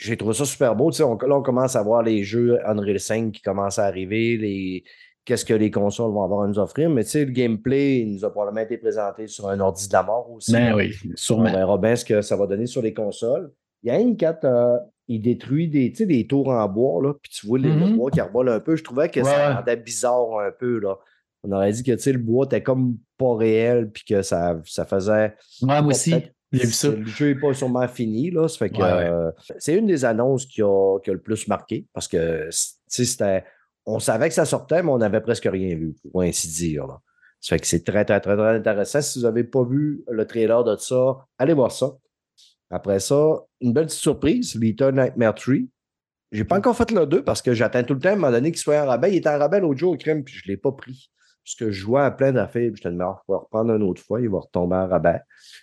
J'ai trouvé ça super beau. Tu sais, on, là, on commence à voir les jeux Unreal 5 qui commencent à arriver, les, qu'est-ce que les consoles vont avoir à nous offrir. Mais tu sais, le gameplay, il nous a probablement été présenté sur un ordi de la mort aussi. Ben oui, On verra bien ce que ça va donner sur les consoles. Il y a une quand euh, il détruit des, tu sais, des tours en bois, là, puis tu vois les, le Mhm. bois qui revole un peu. Je trouvais que Ouais, ça rendait bizarre un peu. Là. On aurait dit que tu sais, le bois était comme pas réel, puis que ça, ça faisait. Ouais, moi aussi, ça. Le jeu n'est pas sûrement fini. Là, ça fait que, Ouais, ouais. euh, c'est une des annonces qui a, qui a le plus marqué parce que c'était. On savait que ça sortait, mais on n'avait presque rien vu, pour ainsi dire. Là. Ça fait que c'est très, très, très, très intéressant. Si vous n'avez pas vu le trailer de ça, allez voir ça. Après ça, une belle petite surprise, Little Nightmare 3. J'ai pas encore fait le 2 parce que j'attends tout le temps à un moment donné qu'il soit en rabais. Il était en rabais l'autre jour au crime, puis je ne l'ai pas pris. Parce que je jouais à plein d'affaires, je te demande, je vais reprendre une autre fois, il va retomber en rabais.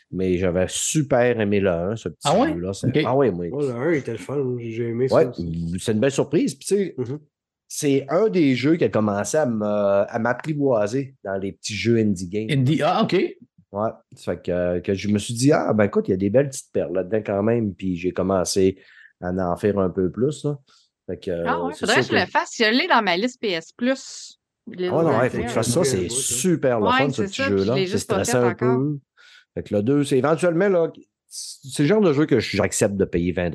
Mais j'avais super aimé le 1, ce petit Ah ouais? jeu-là. Ah ouais, moi. Oh, le 1 était le fun. J'ai aimé Ouais, ça. aussi. c'est une belle surprise. Puis, tu sais, Mhm. c'est un des jeux qui a commencé à me- à m'apprivoiser dans les petits jeux indie games. Indie, ah, OK. Ouais. Ça fait que, que je me suis dit, ah, ben écoute, il y a des belles petites perles là-dedans quand même. Puis j'ai commencé à en faire un peu plus. Là. Fait que, Ah ouais, faudrait que je le fasse. Je l'ai dans ma liste PS Plus. Les Ah ouais, non, ouais, faut que tu fasses ça, c'est super le Ouais, fun, ce petit jeu-là. C'est stressant un encore. peu. Fait que le 2, c'est éventuellement, là, c'est le genre de jeu que j'accepte de payer 20 Ils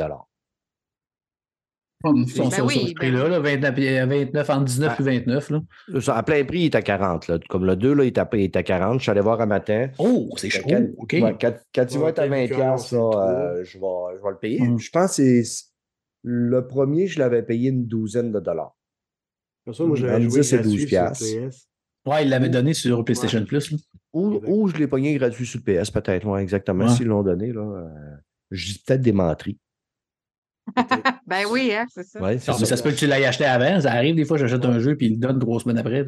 Ben sont sur, sur oui, ce ben prix-là, là, 29, et- 29, entre 19 Ah. et 29. Là. Ça, À plein prix, il est à 40. Là. Comme le 2, là, il est à, il est à 40. Je suis allé voir un matin. Oh, c'est chaud. Quand, OK. ouais, quand, quand il va être à peut-être 20$, que piastres, non, là, c'est euh, je, vais, je vais le payer. Mm. Je pense que c'est le premier, je l'avais payé une douzaine de dollars. Ça, moi, joué 10 et gratuit 12 sur piastres. Ouais, il l'avait donné sur PlayStation Plus. là. Ou, je l'ai pogné gratuit sur le PS, peut-être. Ouais, exactement. Ouais. S'ils l'ont donné, là, euh, je dis peut-être des menteries. Ben oui, hein, c'est ça. Ouais, c'est Non, mais ça se peut que tu l'aies acheté avant. Ça arrive des fois, j'achète un jeu puis il le donne trois semaines après.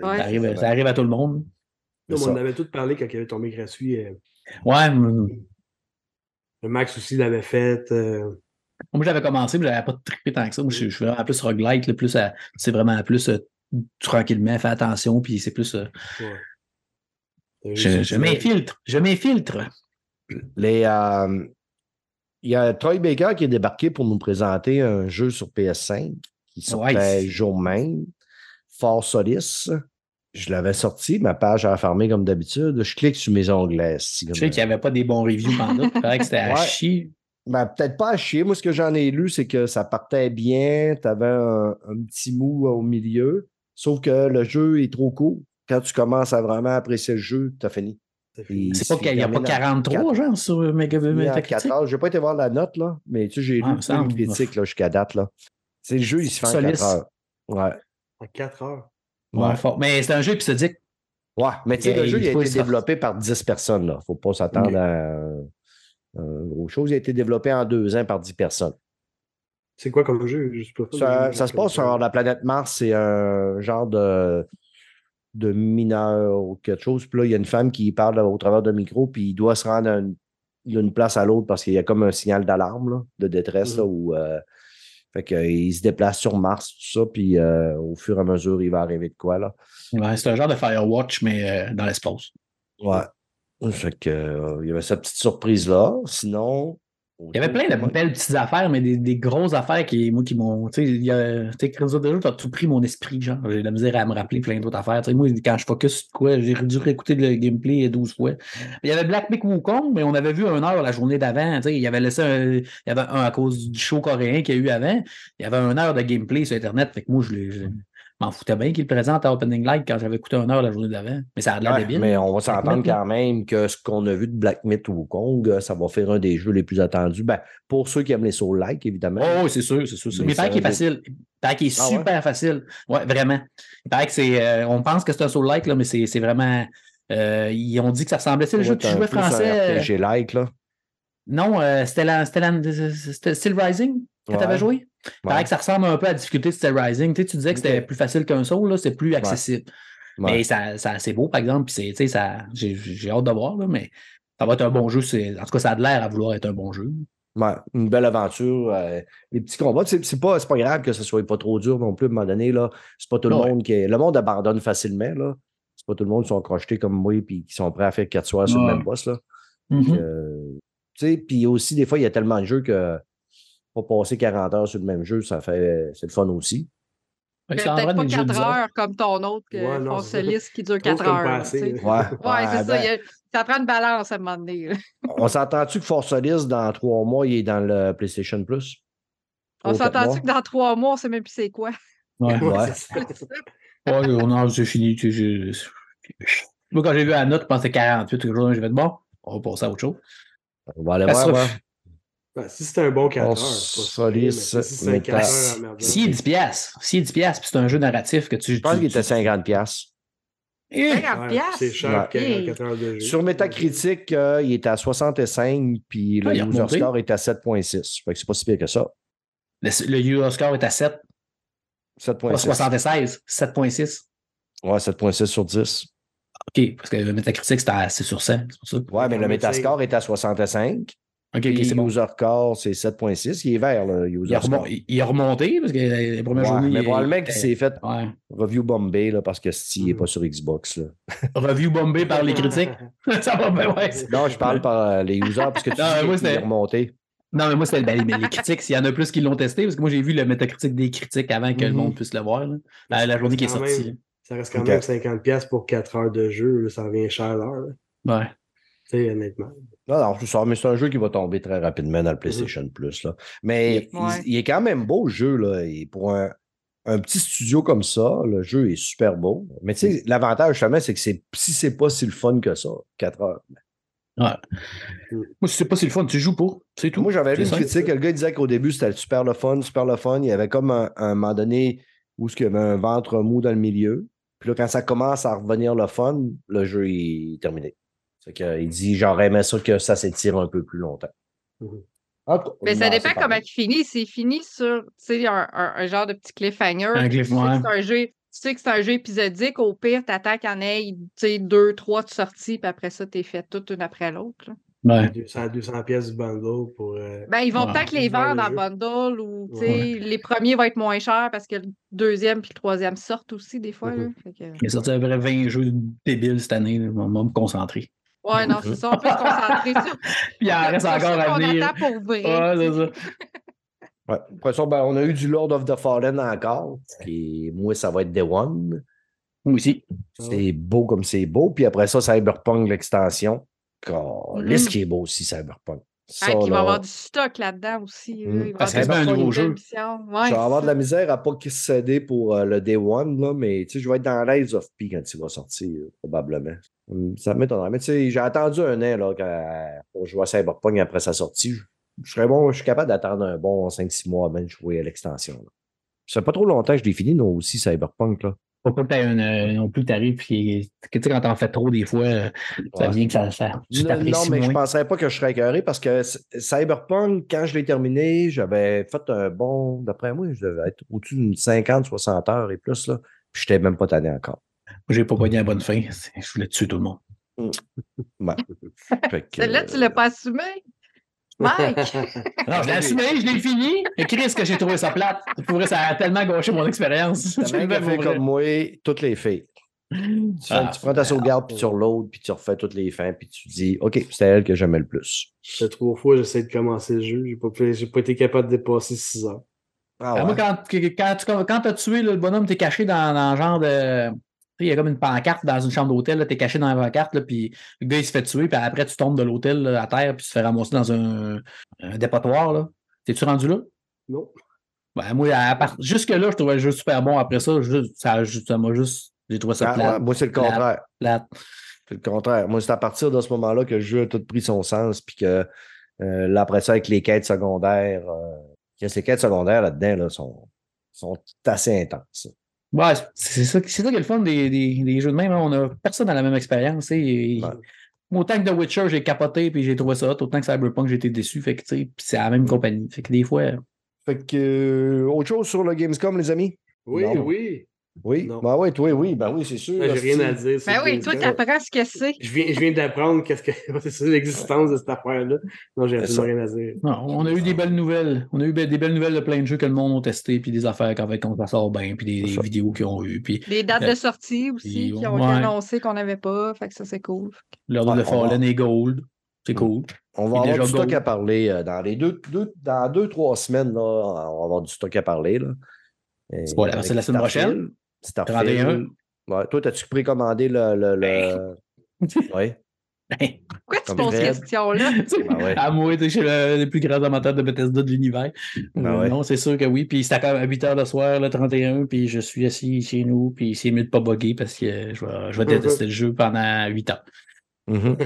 ça, arrive, ça arrive à tout le monde. C'est on en avait tout parlé quand il avait tombé gratuit. euh, Ouais, Le Max aussi l'avait fait. euh, moi, j'avais commencé, mais j'avais pas trippé tant que ça. Moi, je, je suis vraiment plus roguelite, là, plus à- c'est vraiment plus euh, tranquillement, fais attention, puis c'est plus. euh, ouais. je je m'infiltre, je m'infiltre. Les, euh, il y a Troy Baker qui est débarqué pour nous présenter un jeu sur PS5 qui sortait Ouais. jour même, Fort Solis. Je l'avais sorti, ma page a fermé comme d'habitude. Je clique sur mes onglets. Je sais qu'il n'y avait pas des bons reviews pendant. Il paraît que c'était à chier. Ben, peut-être pas à chier. Moi, ce que j'en ai lu, c'est que ça partait bien. Tu avais un, un petit mou au milieu. Sauf que le jeu est trop court. quand tu commences à vraiment apprécier le jeu, tu as fini. Il C'est pas qu'il n'y a pas termine en 43, genre, sur Mega Metacritic. 4 heures. Je n'ai pas été voir la note, là, mais tu sais, j'ai Ah, lu critiques là, jusqu'à date. Là. C'est le jeu, il se fait en 4 Soliste. heures. Ouais. En 4 heures. Ouais, Ouais. fort. Mais c'est un jeu épisodique. Ouais, mais tu sais, le jeu, il a été développé par 10 personnes. Il ne faut pas s'attendre à gros chose. Il a été développé en deux ans par 10 personnes. C'est quoi comme jeu? Je sais pas. Ça, ça se passe sur la planète Mars. C'est un genre de, de mineur ou quelque chose. Puis là, il y a une femme qui parle au travers d'un micro, puis il doit se rendre une- d'une place à l'autre parce qu'il y a comme un signal d'alarme, de détresse. là, Mhm. où, euh, fait que, euh, il se déplace sur Mars, tout ça, puis euh, au fur et à mesure, il va arriver de quoi. Là. Ouais, c'est un genre de Firewatch, mais euh, dans l'espace. Ouais. Fait que, euh, il y avait cette petite surprise-là. Sinon. Il y avait plein de belles petites affaires, mais des, des grosses affaires qui, moi, qui m'ont. Tu sais. Tu Crimson Dawn, t'as tout pris mon esprit, genre. J'ai de la misère à me rappeler plein d'autres affaires. Tu moi, quand je focus sur quoi, j'ai dû réécouter le gameplay 12 fois. Il y avait Black Myth Wukong, mais on avait vu un heure la journée d'avant. Tu il y avait laissé un. Il y avait un à cause du show coréen qu'il y a eu avant. Il y avait un heure de gameplay sur Internet. Fait que moi, je l'ai- m'en foutais bien qu'il le présente à Opening Light quand j'avais écouté une heure la journée d'avant. Mais ça a de l'air Ouais, débile. mais on va s'entendre quand même que ce qu'on a vu de Black Myth ou Kong, euh, ça va faire un des jeux les plus attendus. Ben, pour ceux qui aiment les Soul-like, évidemment. Oh, oui, c'est sûr, c'est sûr. c'est sûr. Mais Mais il paraît qu'il est facile. Il paraît qu'il est Ah ouais? super facile. Ouais, vraiment. Il paraît que c'est. euh, on pense que c'est un soul-like, là, mais c'est c'est vraiment. euh, ils ont dit que ça ressemblait. Sais, le jeu que tu jouais français. euh, J'ai like, là. non, euh, c'était la- c'était la- c'était Still Rising que tu avais joué? Il paraît Ouais. que ça ressemble un peu à la difficulté de Still Rising. Tu, sais, tu disais que c'était plus facile qu'un là, c'est plus accessible. Ouais. Mais ça, ça, c'est beau, par exemple. Puis j'ai, hâte de voir, là, mais ça va être un bon jeu. En tout cas, ça a de l'air à vouloir être un bon jeu. Ouais, une belle aventure. euh, les petits combats, c'est pas, pas grave que ce soit pas trop dur non plus à un moment donné. C'est pas tout le Ouais. monde qui est. Le monde abandonne facilement. là. C'est pas tout le monde qui sont crochetés comme moi et qui sont prêts à faire quatre soirs sur le même boss. Là. Mhm. Euh, puis aussi, des fois, il y a tellement de jeux que pas passer 40 heures sur le même jeu, ça fait c'est le fun aussi. Peut-être pas des jeux 4 bizarres. heures comme ton autre, que Ouais, non. Fonsolis qui dure Trop, 4 c'est comme heures. Ouais, Ouais, c'est ça. ben, il y a- ça prend une balance à un moment donné. On s'entend-tu que Force Solis, dans trois mois, il est dans le PlayStation Plus? On s'entend-tu que dans 3 mois, on sait même plus c'est quoi? Ouais. Ouais. Ouais, on a, c'est fini. tu sais, je- Moi, quand j'ai vu la note, je pensais 48 quelque chose. J'ai fait bon, on va passer à autre chose. On va aller voir. Ouais. Ben, si c'est un bon 4 On heures, solide, si c'est un mais 4 t'as- heures, merde. S'il est 10 piastres, s'il est 10 piastres, puis c'est un jeu narratif que tu... Je pense qu'il était 50$. piastres. 50 Ouais, piastres? C'est cher, Ouais. 4 heures de jeu. Sur Metacritic, euh, il est à 65, puis le Ah, user remonté. score est à 7.6. Fait que c'est pas si pire que ça. Le, le Euro score est à 7, pas 7.6. 76, 7.6. Ouais, 7.6 sur 10. OK, parce que le Metacritic, c'est sur 100, c'est pour ça. Ouais, mais le Metascore est à 65. OK, c'est bon. user score, c'est 7.6. Il est vert, le user Il a, score. il- a remonté, parce que les premières Ouais, journées... mais probablement il qu'il s'est fait Ouais. review bombé là, parce que Steve n'est Mm. pas sur Xbox. Là. Review bombé par les critiques? ça va bien, ouais. Non, je parle par euh, les users parce que tu Non, dis qu'il est remonté. Non, mais moi, c'était ben, les critiques. S'il y en a plus qui l'ont testé, parce que moi, j'ai vu le Metacritic des critiques avant que le Mhm. monde puisse le voir. là. La, la journée qui est sortie. même. Ça reste quand même 50$ piastres pour 4 heures de jeu. ça revient cher l'heure. Ouais. Tu sais, honnêtement. Non, non, c'est ça, mais c'est un jeu qui va tomber très rapidement dans le PlayStation Plus. Là. Mais il- Ouais. il, est quand même beau, le jeu. Là. Et pour un, un petit studio comme ça, le jeu est super beau. Mais tu sais, l'avantage, justement, c'est que c'est, si c'est pas si le fun que ça, 4 heures. Ouais. Moi, je sais pas si le fun, tu joues pour. C'est tout. Moi, j'avais lu C'est une critique. Le gars disait qu'au début, c'était super le fun, super le fun. Il y avait comme un, un moment donné où il y avait un ventre mou dans le milieu. Puis là, quand ça commence à revenir le fun, le jeu est terminé. Que, il dit J'aurais aimé ça que ça s'étire un peu plus longtemps. Mhm. Cas, Mais ça non, dépend comment il finit. S'il finit sur tu sais, un, un- un genre de petit cliffhanger, Un tu sais que c'est un jeu. Tu sais que c'est un jeu épisodique, au pire, t'attends qu'il y en ait tu sais, deux, trois de sorties, puis après ça, t'es fait toutes une après l'autre. là. Ouais. 200, 200 pièces du bundle pour. euh, Ben, ils vont Ouais. peut-être les vendre le en bundle ou tu sais, Ouais. les premiers vont être moins chers parce que le deuxième puis le troisième sortent aussi des fois. là. Mhm. Fait que- Il est sorti à peu près 20 jeux débiles cette année. là. On va me concentrer. Ouais, non, c'est ça. On peut se concentrer sur, Puis il en reste encore à venir. attend pour vrai. Ouais, c'est ça. Ouais. Après ça, ben, on a eu du Lord of the Fallen encore. Qui, moi, ça va être Day One. Moi aussi. C'est beau comme c'est beau. Puis après ça, Cyberpunk, l'extension. Mhm. Qu'est-ce qui est beau aussi, Cyberpunk. Puis il va y avoir du stock là-dedans aussi. Mm. Il va Parce avoir que c'est un nouveau jeu. missions. je Ouais, vais avoir de la misère à pas qu'il se céder pour euh, le Day One, là, mais tu sais, je vais être dans l'Ace of P quand il va sortir, euh, probablement. Hum, Ça m'étonnerait. Mais tu sais, j'ai attendu un an là, quand- pour jouer à Cyberpunk après sa sortie. Je, je serais bon, je suis capable d'attendre un bon 5-6 mois avant de jouer à l'extension. Ça fait pas trop longtemps que je l'ai fini, non, aussi, Cyberpunk. Là. Faut pas que t'aies une, euh, non plus que t'arrives puis que, tu sais, quand t'en fais trop, des fois, euh, ça Ouais. vient que ça, ça tu Non, mais je moins. penserais pas que je serais écœuré parce que Cyberpunk, quand je l'ai terminé, j'avais fait un bon, d'après moi, je devais être au-dessus d'une 50, 60 heures et plus, là. Puis je n'étais même pas tanné encore. J'ai pas gagné la bonne fin. Je voulais tuer tout le monde. Ouais. Que, Celle-là, tu l'as pas assumé. Mike! Non, je l'ai assumé, je l'ai fini. Et Chris, que j'ai trouvé ça plate? Pour vrai, ça a tellement gâché mon expérience. Pour faire vrai. comme moi, toutes les filles. Tu, fais- Ah, tu prends ta sauvegarde, puis tu reloads, puis tu refais toutes les fins, puis tu dis, OK, c'était elle que j'aimais le plus. Fait trois fois, j'essaie de commencer le jeu. J'ai pas, pu- j'ai pas été capable de dépasser 6 heures. Ah Ah, Moi, quand, quand tu quand as tué là, le bonhomme, t'es caché dans, dans le genre de. Il y a comme une pancarte dans une chambre d'hôtel, t'es caché dans la pancarte, là, puis le gars il se fait tuer, puis après tu tombes de l'hôtel à terre, puis tu te fais ramasser dans un, un dépotoir. là. T'es-tu rendu là? Non. Ben, moi, à part- jusque-là, je trouvais le jeu super bon. Après ça, juste- ça ça m'a juste. J'ai trouvé ça Ah, plate. ouais, moi, c'est le plate, contraire. plate. C'est le contraire. Moi, c'est à partir de ce moment-là que le jeu a tout pris son sens, puis que euh, là, après ça, avec les quêtes secondaires, euh, que ces quêtes secondaires là-dedans là, sont, sont assez intenses. Ouais, c'est ça, c'est ça qui est le fun des, des, des jeux de même. hein. On a personne dans la même expérience. et- Ouais. Autant que The Witcher, j'ai capoté puis j'ai trouvé ça hot, autant que Cyberpunk, j'ai été déçu. Fait que, c'est la même compagnie. Fait que des fois. Fait que, euh, autre chose sur le Gamescom, les amis? Oui, Non. oui. Oui? Non. Ben oui, toi, oui, ben oui, c'est sûr. Moi, J'ai rien à dire. Ben oui, toi, t'apprends ce que c'est. Je viens, je viens d'apprendre qu'est-ce que c'est l'existence de cette affaire-là. Non, j'ai absolument rien à dire. Non, on a eu des belles nouvelles. On a eu des belles nouvelles de plein de jeux que le monde a testé, puis des affaires quand ça sort bien, puis des, vidéos qu'ils ont eues. Puis Des dates Euh, de sortie aussi puis, qui ont été ouais. annoncées qu'on n'avait pas. Fait que ça, c'est cool. l'ordre Ouais, de on va- Fallen et Gold. C'est Mm. cool. On va Puis avoir du stock Gold. à parler euh, dans les deux, deux- dans deux, trois semaines. Là, on va avoir du stock à parler. Là. Et C'est la- semaine prochaine? Starfield. 31. Ouais, toi, as-tu précommandé le. le, le... Oui. Ben, Pourquoi tu poses cette question-là? Ben ouais. À moi, tu sais, je suis le, le plus grand amateur de Bethesda de l'univers. Ben Euh, ouais. Non, c'est sûr que oui. Puis c'était quand même à 8 h le soir, le 31, puis je suis assis chez nous, puis c'est mieux de pas bugger parce que je vais, je vais détester le jeu pendant 8 ans. Mhm.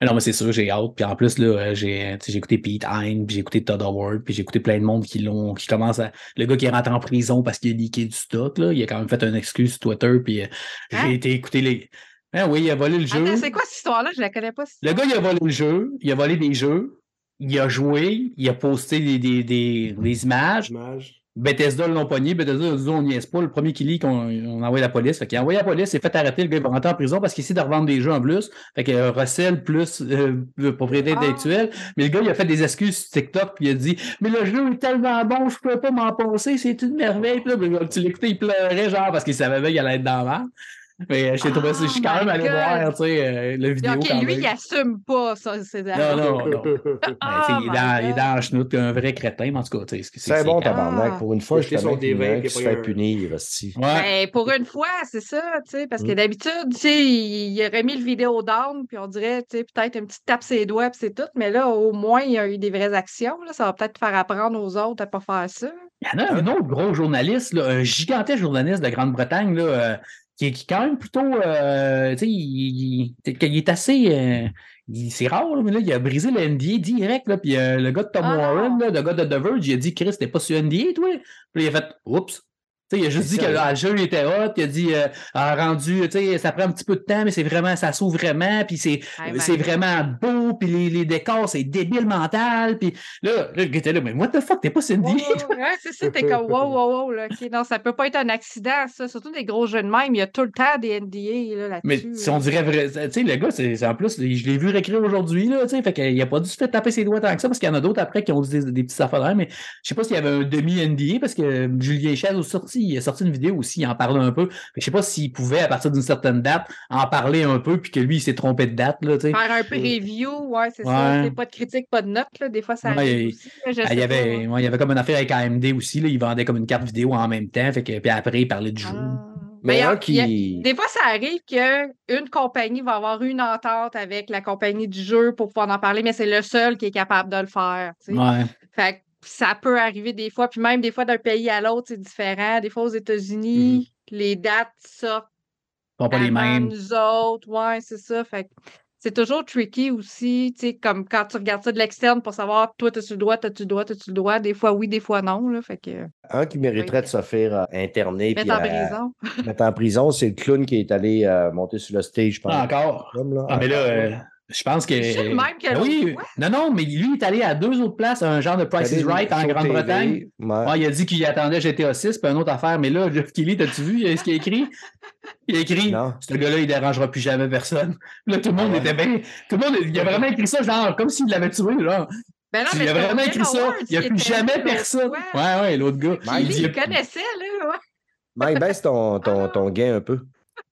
Mais Non, mais c'est sûr, j'ai hâte. Puis en plus, là, euh, j'ai sais, j'ai écouté Pete Hine, puis j'ai écouté Todd Howard, puis j'ai écouté plein de monde qui l'ont, qui commence à. Le gars qui est rentré en prison parce qu'il a leaké du stock, là, il a quand même fait un excuse sur Twitter, puis euh, j'ai Hein? été écouter les. Ben oui, il a volé le jeu. Attends, c'est quoi cette histoire-là? Je la connais pas. Le gars, il a volé le jeu, il a volé des jeux, il a joué, il a posté des, des, des, des images. Dommage. Bethesda l'ont pogné. Bethesda a dit on n'y est pas. Le premier qui lit qu'on on a envoyé la police. Fait qu'il a envoyé la police, il s'est fait arrêter. Le gars il va rentrer en prison parce qu'il essaie de revendre des jeux en plus. Fait que euh, recel plus euh, propriété Ah. intellectuelle. Mais le gars, il a fait des excuses sur TikTok. Puis il a dit Mais le jeu est tellement bon, je peux pas m'en passer. C'est une merveille. Puis là, tu l'écoutais, il pleurait genre parce qu'il savait bien qu'il allait être dans la merde. Mais euh, j'ai trouvé ça. Je suis quand Oh même allé God. voir tu sais, euh, le vidéo. OK, quand lui, même. il assume pas ça. C'est Non, non, non. Ben, Oh il, est dans, il est God. dans la chenoute, un vrai crétin, mais en tout cas. tu sais, C'est C'est bon, tabarnak. Ah. Pour une fois, je Acheter te son mets qu'il y en a D20 un qui se fait un- punir. Ouais. Ben, pour une fois, c'est ça, tu sais, parce que Mm. d'habitude, tu sais, il, aurait mis le vidéo down, puis on dirait, tu sais, peut-être une petite tape ses doigts, puis c'est tout, mais là, au moins, il y a eu des vraies actions, là, ça va peut-être faire apprendre aux autres à pas faire ça. Il y en a un autre gros journaliste, là, un gigantesque journaliste de Grande-Bretagne, là, euh, qui, est- quand même plutôt. euh, tu sais, il, il- il est assez. euh, c'est rare, là, mais là, il a brisé le NDA direct. Là, puis euh, le gars de Tom Ah Warren, là, le gars de The Verge, il a dit Chris, t'es pas sur NDA, toi? Puis il a fait Oups. Il a juste dit que là, le jeu il était hot, il a dit euh, ah, rendu, ça prend un petit peu de temps, mais c'est vraiment, ça s'ouvre vraiment, puis c'est c'est vraiment beau, puis les, les décors, c'est débile mental, puis là, là, était là, mais what the fuck, t'es pas sur NDA Ouais, c'est ça, t'es comme wow, wow, wow, là, ok, non, ça peut pas être un accident, ça, surtout des gros jeux de même, il y a tout le temps des NDA là, Mais là-dessus. si on dirait vrai, tu sais, le gars, c'est en plus, je l'ai vu réécrire aujourd'hui, là, tu sais, fait qu'il a pas dû se faire taper ses doigts tant que ça, parce qu'il y en a d'autres après qui ont dit des, des petites affaires, mais je sais pas s'il y avait un demi-NDA, parce que Julien Chaz a sorti, il a sorti une vidéo aussi, il en parlait un peu, mais je sais pas s'il pouvait, à partir d'une certaine date, en parler un peu, puis que lui, il s'est trompé de date, là. Faire un preview, ouais, c'est ça. Ouais. Pas de critique, pas de note, là. Des fois, ça arrive il- aussi. là, je Ah, il, y avait, pas, ouais, il y avait comme une affaire avec AMD aussi, là, il vendait comme une carte vidéo en même temps, fait que, puis après, il parlait du jeu. Ah. Mais Ben, qui. a- Des fois, ça arrive qu'une compagnie va avoir une entente avec la compagnie du jeu pour pouvoir en parler, mais c'est le seul qui est capable de le faire. tu sais. Ouais. Fait que ça peut arriver des fois, puis même des fois d'un pays à l'autre, c'est différent. Des fois aux États-Unis, les dates sortent Pas, pas les mêmes. nous autres. Ouais, c'est ça. Fait que c'est toujours tricky aussi, tu sais, comme quand tu regardes ça de l'externe pour savoir, toi, t'as-tu le droit, t'as-tu le droit, t'as-tu le droit? Des fois oui, des fois non. Là, fait que Un qui mériterait de se faire euh, interner mettre en euh, prison. mettre en prison, c'est le clown qui est allé euh, monter sur le stage. pendant- Ah, encore. Comme, là. Ah, mais là, euh, je pense que. C'est le même que Ben oui, non, non, mais lui il est allé à deux autres places, un genre de Price is Right en Grande-Bretagne. TV, ouais. Ouais, il a dit qu'il attendait GTA 6, puis une autre affaire. Mais là, Jeff Kelly, t'as-tu vu ce qu'il a écrit? Il a écrit Non. Ce gars-là, il dérangera plus jamais personne. Là, tout le monde Ah ouais? était bien. Tout le monde, il a vraiment écrit ça, genre, comme s'il l'avait tué, genre. Ben non, il mais a c'est vraiment écrit ça. Il n'y a plus jamais personne. Ouais, ouais, l'autre gars. Mike, il il connaissait, là. ouais. Mike, baisse ton, ton, ton gain un peu.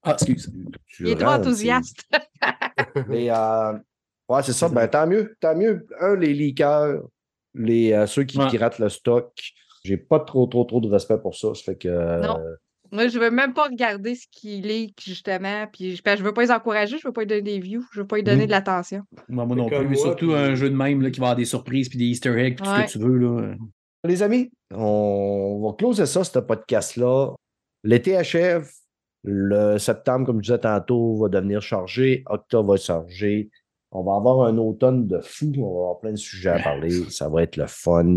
Ah, excuse. Tu Il est trop enthousiaste. Mais, euh, ouais, c'est ça. Ben, tant mieux. Tant mieux. Un, les leakers, les, euh, ceux qui Ouais. piratent le stock. J'ai pas trop, trop, trop de respect pour ça. Ça fait que. euh, Non. Moi, je veux même pas regarder ce qu'il leak, justement. Puis je, je veux pas les encourager, je veux pas lui donner des views, je veux pas lui donner Mm. de l'attention. Moi, moi non plus. moi, Surtout puis- un jeu de même là, qui va avoir des surprises puis des Easter eggs, puis tout Ouais. ce que tu veux. Là. Les amis, on va closer ça, ce podcast-là. L'été achève. Le septembre, comme je disais tantôt, va devenir chargé. Octobre va être chargé. On va avoir un automne de fou. On va avoir plein de sujets à parler. Ça va être le fun.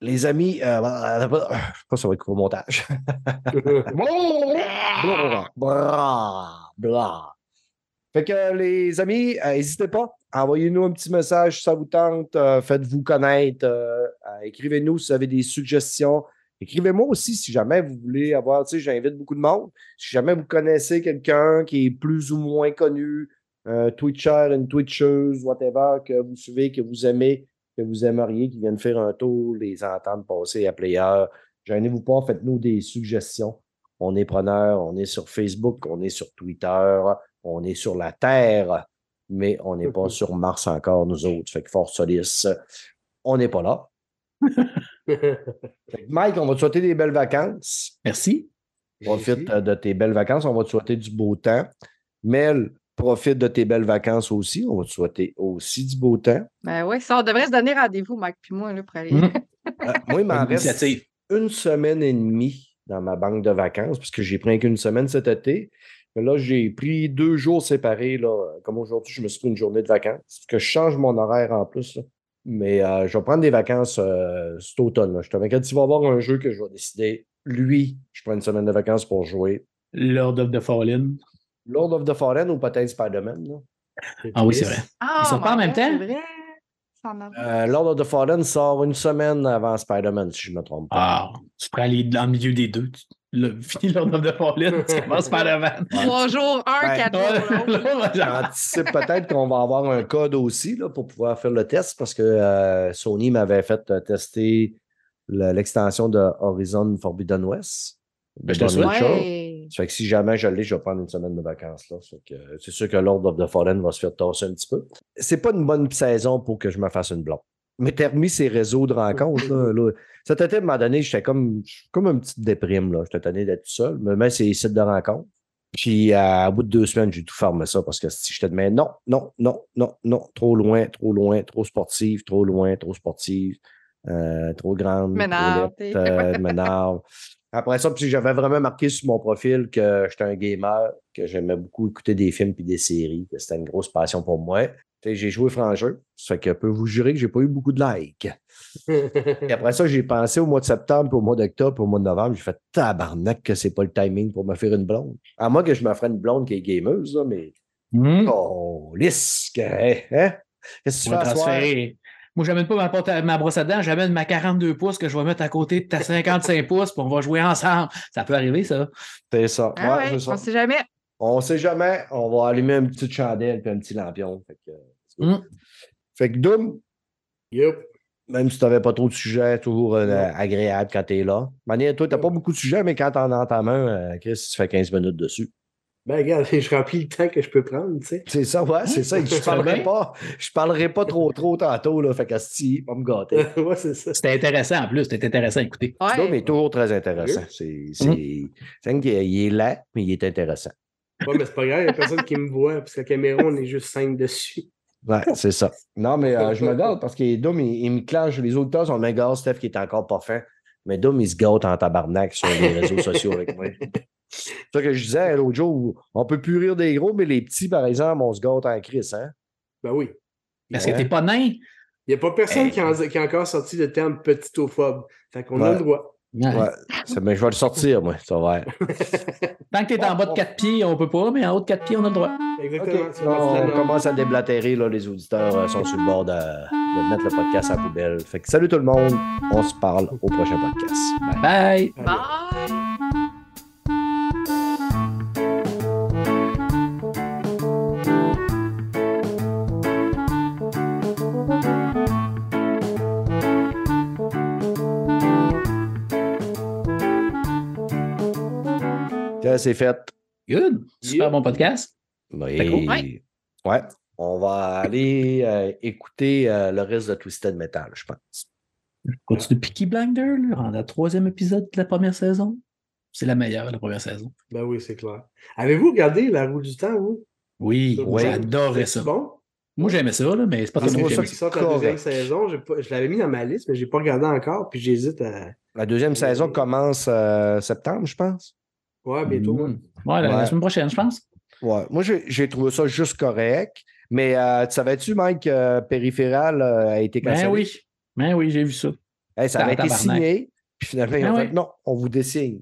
Les amis, euh, je sais pas si ça va être court montage. Fait que les amis, euh, n'hésitez pas. Envoyez-nous un petit message si ça vous tente. euh, Faites-vous connaître. euh, euh, Écrivez-nous si vous avez des suggestions. Écrivez-moi aussi si jamais vous voulez avoir, tu sais, j'invite beaucoup de monde. Si jamais vous connaissez quelqu'un qui est plus ou moins connu, un Twitcher, une Twitcheuse, whatever, que vous suivez, que vous aimez, que vous aimeriez, qui viennent faire un tour, les entendre passer à Player. Gênez-vous pas, faites-nous des suggestions. On est preneur, on est sur Facebook, on est sur Twitter, on est sur la Terre, mais on n'est pas sur Mars encore, nous autres. Fait que Force Solis, on n'est pas là. Mike, on va te souhaiter des belles vacances. Merci. Profite euh, de tes belles vacances. On va te souhaiter du beau temps. Mel, profite de tes belles vacances aussi. On va te souhaiter aussi du beau temps. Ben oui, ça, on devrait se donner rendez-vous, Mike puis moi, là, pour aller. Mm. Euh, moi, il m'en reste une semaine et demie dans ma banque de vacances, puisque j'ai pris qu'une semaine cet été. Mais là, j'ai pris deux jours séparés. Là. Comme aujourd'hui, je me suis pris une journée de vacances. Parce que je change mon horaire en plus. là. Mais euh, je vais prendre des vacances euh, cet automne. là. Je te m'inquiète, s'il va y avoir un jeu que je vais décider. Lui, je prends une semaine de vacances pour jouer. Lord of the Fallen. Lord of the Fallen ou peut-être Spider-Man. Ah oui, c'est vrai. Ah, Ils sont pas en même God, temps? Euh, Lord of the Fallen sort une semaine avant Spider-Man, si je ne me trompe pas. Ah, tu pourrais aller dans le milieu des deux. Tu l'as fini Lord of the Fallen, tu commences par la vanne. Trois jours, un, Ben, quatre jours. J'anticipe peut-être qu'on va avoir un code aussi là, pour pouvoir faire le test parce que euh, Sony m'avait fait euh, tester le- l'extension de Horizon Forbidden West. Ben, je te souhaite. Ouais. Ça fait que si jamais je l'ai, je vais prendre une semaine de vacances. Là. Euh, C'est sûr que Lord of the Fallen va se faire tasser un petit peu. C'est pas une bonne saison pour que je me fasse une blonde. Mais t'as remis ces réseaux de rencontres. Là, là. Cet été, à un moment donné, j'étais comme, comme une petite déprime. Là. J'étais tanné d'être tout seul. Mais même ces sites de rencontres. Puis, à, bout de deux semaines, j'ai tout fermé ça parce que si j'étais de mais non, non, non, non, non, trop loin, trop loin, trop sportive, trop loin, trop sportive, euh, trop grande, M'énerve, trop euh. Après ça, puis j'avais vraiment marqué sur mon profil que j'étais un gamer, que j'aimais beaucoup écouter des films puis des séries, que c'était une grosse passion pour moi. J'ai joué franc jeu, ça fait que je peux vous jurer que j'ai pas eu beaucoup de likes. Et après ça, j'ai pensé au mois de septembre, puis au mois d'octobre, puis au mois de novembre. J'ai fait tabarnak que c'est pas le timing pour me faire une blonde. À moins que je me ferais une blonde qui est gameuse, là, mais. Hmm. Oh, lisse, hein? Qu'est-ce que tu fais à soir? Moi, j'amène pas ma, porte à- ma brosse à dents, j'amène ma 42 pouces que je vais mettre à côté de ta 55 pouces, puis on va jouer ensemble. Ça peut arriver, ça. C'est ça. Ah Ouais, ouais, c'est ça. on sait jamais. On sait jamais, on va allumer une petite chandelle puis un petit lampion. Fait que. Mm. fait que Doom, Yup. même si tu n'avais pas trop de sujets, toujours euh, agréable quand tu es là. Manière, toi, tu n'as pas beaucoup de sujets, mais quand tu en as en ta main, euh, Chris, tu fais 15 minutes dessus. Ben, regarde, je remplis le temps que je peux prendre, tu sais. C'est ça, ouais, c'est ça. Je parlerai pas, je parlerai pas trop trop tantôt, là. Fait qu'Asti, va me gâter. ouais, c'est ça. C'était intéressant en plus, c'était intéressant à écouter. Ouais. est toujours très intéressant. C'est, c'est, c'est vrai qu'il est- il est lent, mais il est intéressant. Ouais, mais c'est pas grave, il n'y a personne qui me voit, parce que la caméra, on est juste cinq dessus. Ouais, c'est ça. Non, mais euh, je me gâte parce que Dom, il, il me clenche. Les auditeurs sont le même gars, Steph, qui est encore pas fin. Mais Dom, il se gâte en tabarnak sur les réseaux sociaux avec moi. C'est ça que je disais l'autre jour. On peut plus rire des gros, mais les petits, par exemple, on se gâte en crise, hein? Ben oui. Parce Ouais. que t'es pas nain. Il n'y a pas personne Hey. qui, a encore sorti le terme petitophobe. Fait qu'on a le droit. Ouais. Mais je vais le sortir, moi. Ça va. Tant que t'es en bas de 4 pieds, on peut pas, mais en haut de 4 pieds, on a le droit. Exactement. On commence à déblatérer. Là, les auditeurs euh, sont sur le bord de, de mettre le podcast à la poubelle. Fait que salut tout le monde. On se parle au prochain podcast. Bye bye. Bye. Tiens, c'est fait. Good. Super Yeah. bon podcast. Oui. Fait cool. Ouais. Ouais. On va aller euh, écouter euh, le reste de Twisted Metal, je pense. Continue Peaky Blinder, là, en la troisième épisode de la première saison. C'est la meilleure, la première saison. Ben oui, c'est clair. Avez-vous regardé La roue du temps, vous? Oui, Ouais. j'adorais C'est ça. bon? Moi, j'aimais ça, là, mais c'est pas Je le monde trouve qui ça qui la deuxième saison. Pas- je l'avais mis dans ma liste, mais j'ai pas regardé encore, puis j'hésite à. La deuxième saison commence euh, septembre, je pense. Ouais, bientôt. ouais. Mm. Ouais, la, la semaine prochaine, je pense. Ouais. Moi, j'ai trouvé ça juste correct. Mais euh, tu savais-tu, Mike, que Périphéral euh, a été cancellé? Ben oui. Ben oui, j'ai vu ça. Hey, ça avait été Tabarnak. signé, puis finalement, ils Ben ont oui. fait non, on vous dessigne.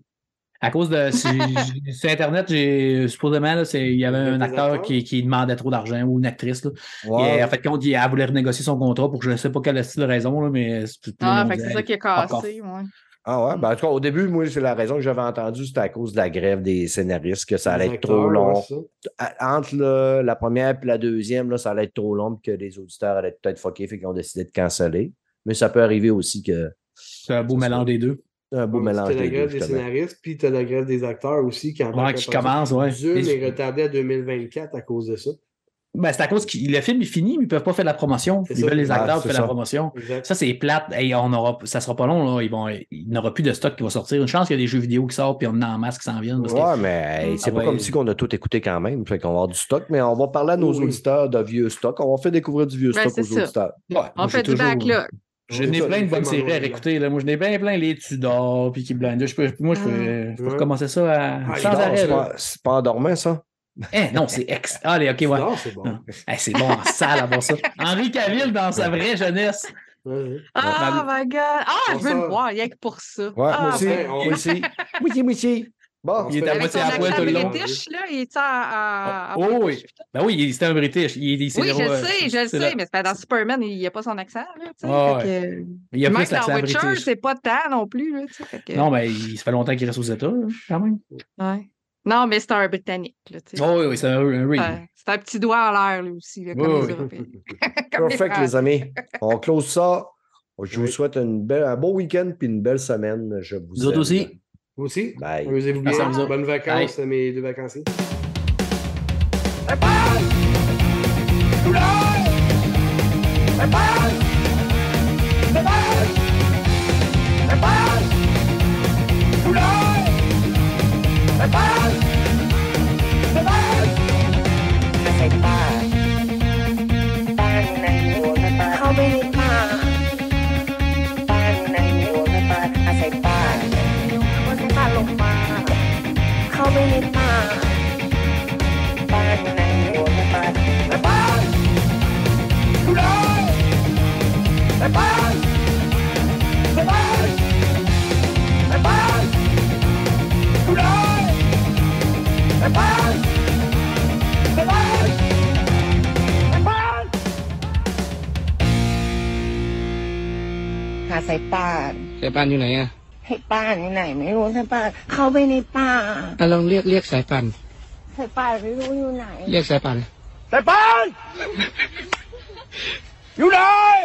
À cause de. sur Internet, j'ai supposément, là, c'est- il y avait un acteur qui, qui demandait trop d'argent ou une actrice. Là. Et en fait, compte, il- elle voulait renégocier son contrat pour je ne sais pas quelle style de raison, là, mais Ah, fait que c'est ça qui a cassé, ouais. Ah ouais? Ben, en tout cas, au début, moi, c'est la raison que j'avais entendue, c'était à cause de la grève des scénaristes, que ça allait être trop long. ouais, Entre la première et la deuxième, là, ça allait être trop long, que les auditeurs allaient peut-être fucker, fait qu'ils ont décidé de canceller. Mais ça peut arriver aussi que C'est un beau mélange des deux. un beau Ouais, mélange T'as la des deux, grève des scénaristes, puis t'as la grève des acteurs aussi qui Ouais, qui commence, ouais. Dune Les- à 2024 à cause de ça. Ben, c'est à cause que le film est fini, mais ils ne peuvent pas faire de la promotion. C'est Ils ça. veulent les Ah, acteurs c'est faire ça. la promotion. Exact. Ça, c'est plate. Hey, on aura, ça sera pas long. Là. Ils vont, il n'y aura plus de stock qui va sortir. Une chance qu'il y a des jeux vidéo qui sortent puis on en a en masse qui s'en viennent. parce que- Ouais, mais hey, c'est Ah pas ouais. comme si qu'on a tout écouté quand même. Fait qu'on va avoir du stock, mais on va parler à nos Oui. auditeurs de vieux stock. On va faire découvrir du vieux Ben, stock c'est aux ça. auditeurs. Ouais, On fait du toujours- backlog. Je C'est n'ai plein de bonnes séries à noir et écouter. Là. Moi, je n'ai bien plein les Tudors puis qui. Je peux, moi, je peux, je peux Ouais. recommencer ça à, Ah, sans dort, arrêt. C'est pas, c'est pas endormant, ça? Eh, non, c'est ex. Ah, allez, ok, ouais. Non, c'est bon. Ah. Eh, c'est bon en salle à voir ça. Henri Cavill dans sa vraie jeunesse. Ouais, Oh my God! Ah, On je veux le voir, rien que pour ça. Ouais, ah, moi aussi. on- Moi aussi. Oui, oui, oui. Bon, On Il est à moitié à accent tout le long. british, là, il est à, à, Oh, oui. Ben oui, il- c'était un British. Il, il- Oui, je le euh, sais, je le sais, mais c'est pas dans Superman, il n'y a pas son accent, là, tu sais. Ah, fait que- Il y a plus l'accent dans Witcher, british. c'est pas tant non plus, là, que- Non, mais il ça fait longtemps qu'il reste aux États, là, quand même. Ouais. Non, mais c'est un Britannique, là. Oh, oui, oui, c'est un. Ouais, C'est un petit doigt en l'air, lui aussi, là, comme Oui, les oui. Européens. Comme perfect, les amis. On close ça. Je vous Oui. souhaite une belle, un beau week-end puis une belle semaine. Je vous Vous aime. aussi? Vous aussi? Bye. Amusez-vous bien. vous autres. Bonnes vacances, mes deux vacanciers. เข้ หาสายป่านสายป่านอยู่ไหนอะให้ป้านอยู่ไหน ไม่รู้สายป่านเข้าไปในป่าอะลองเรียกเรียกสายป่านสายป่านไม่รู้อยู่ไหน เรียกสายป่าน Stefan! You die!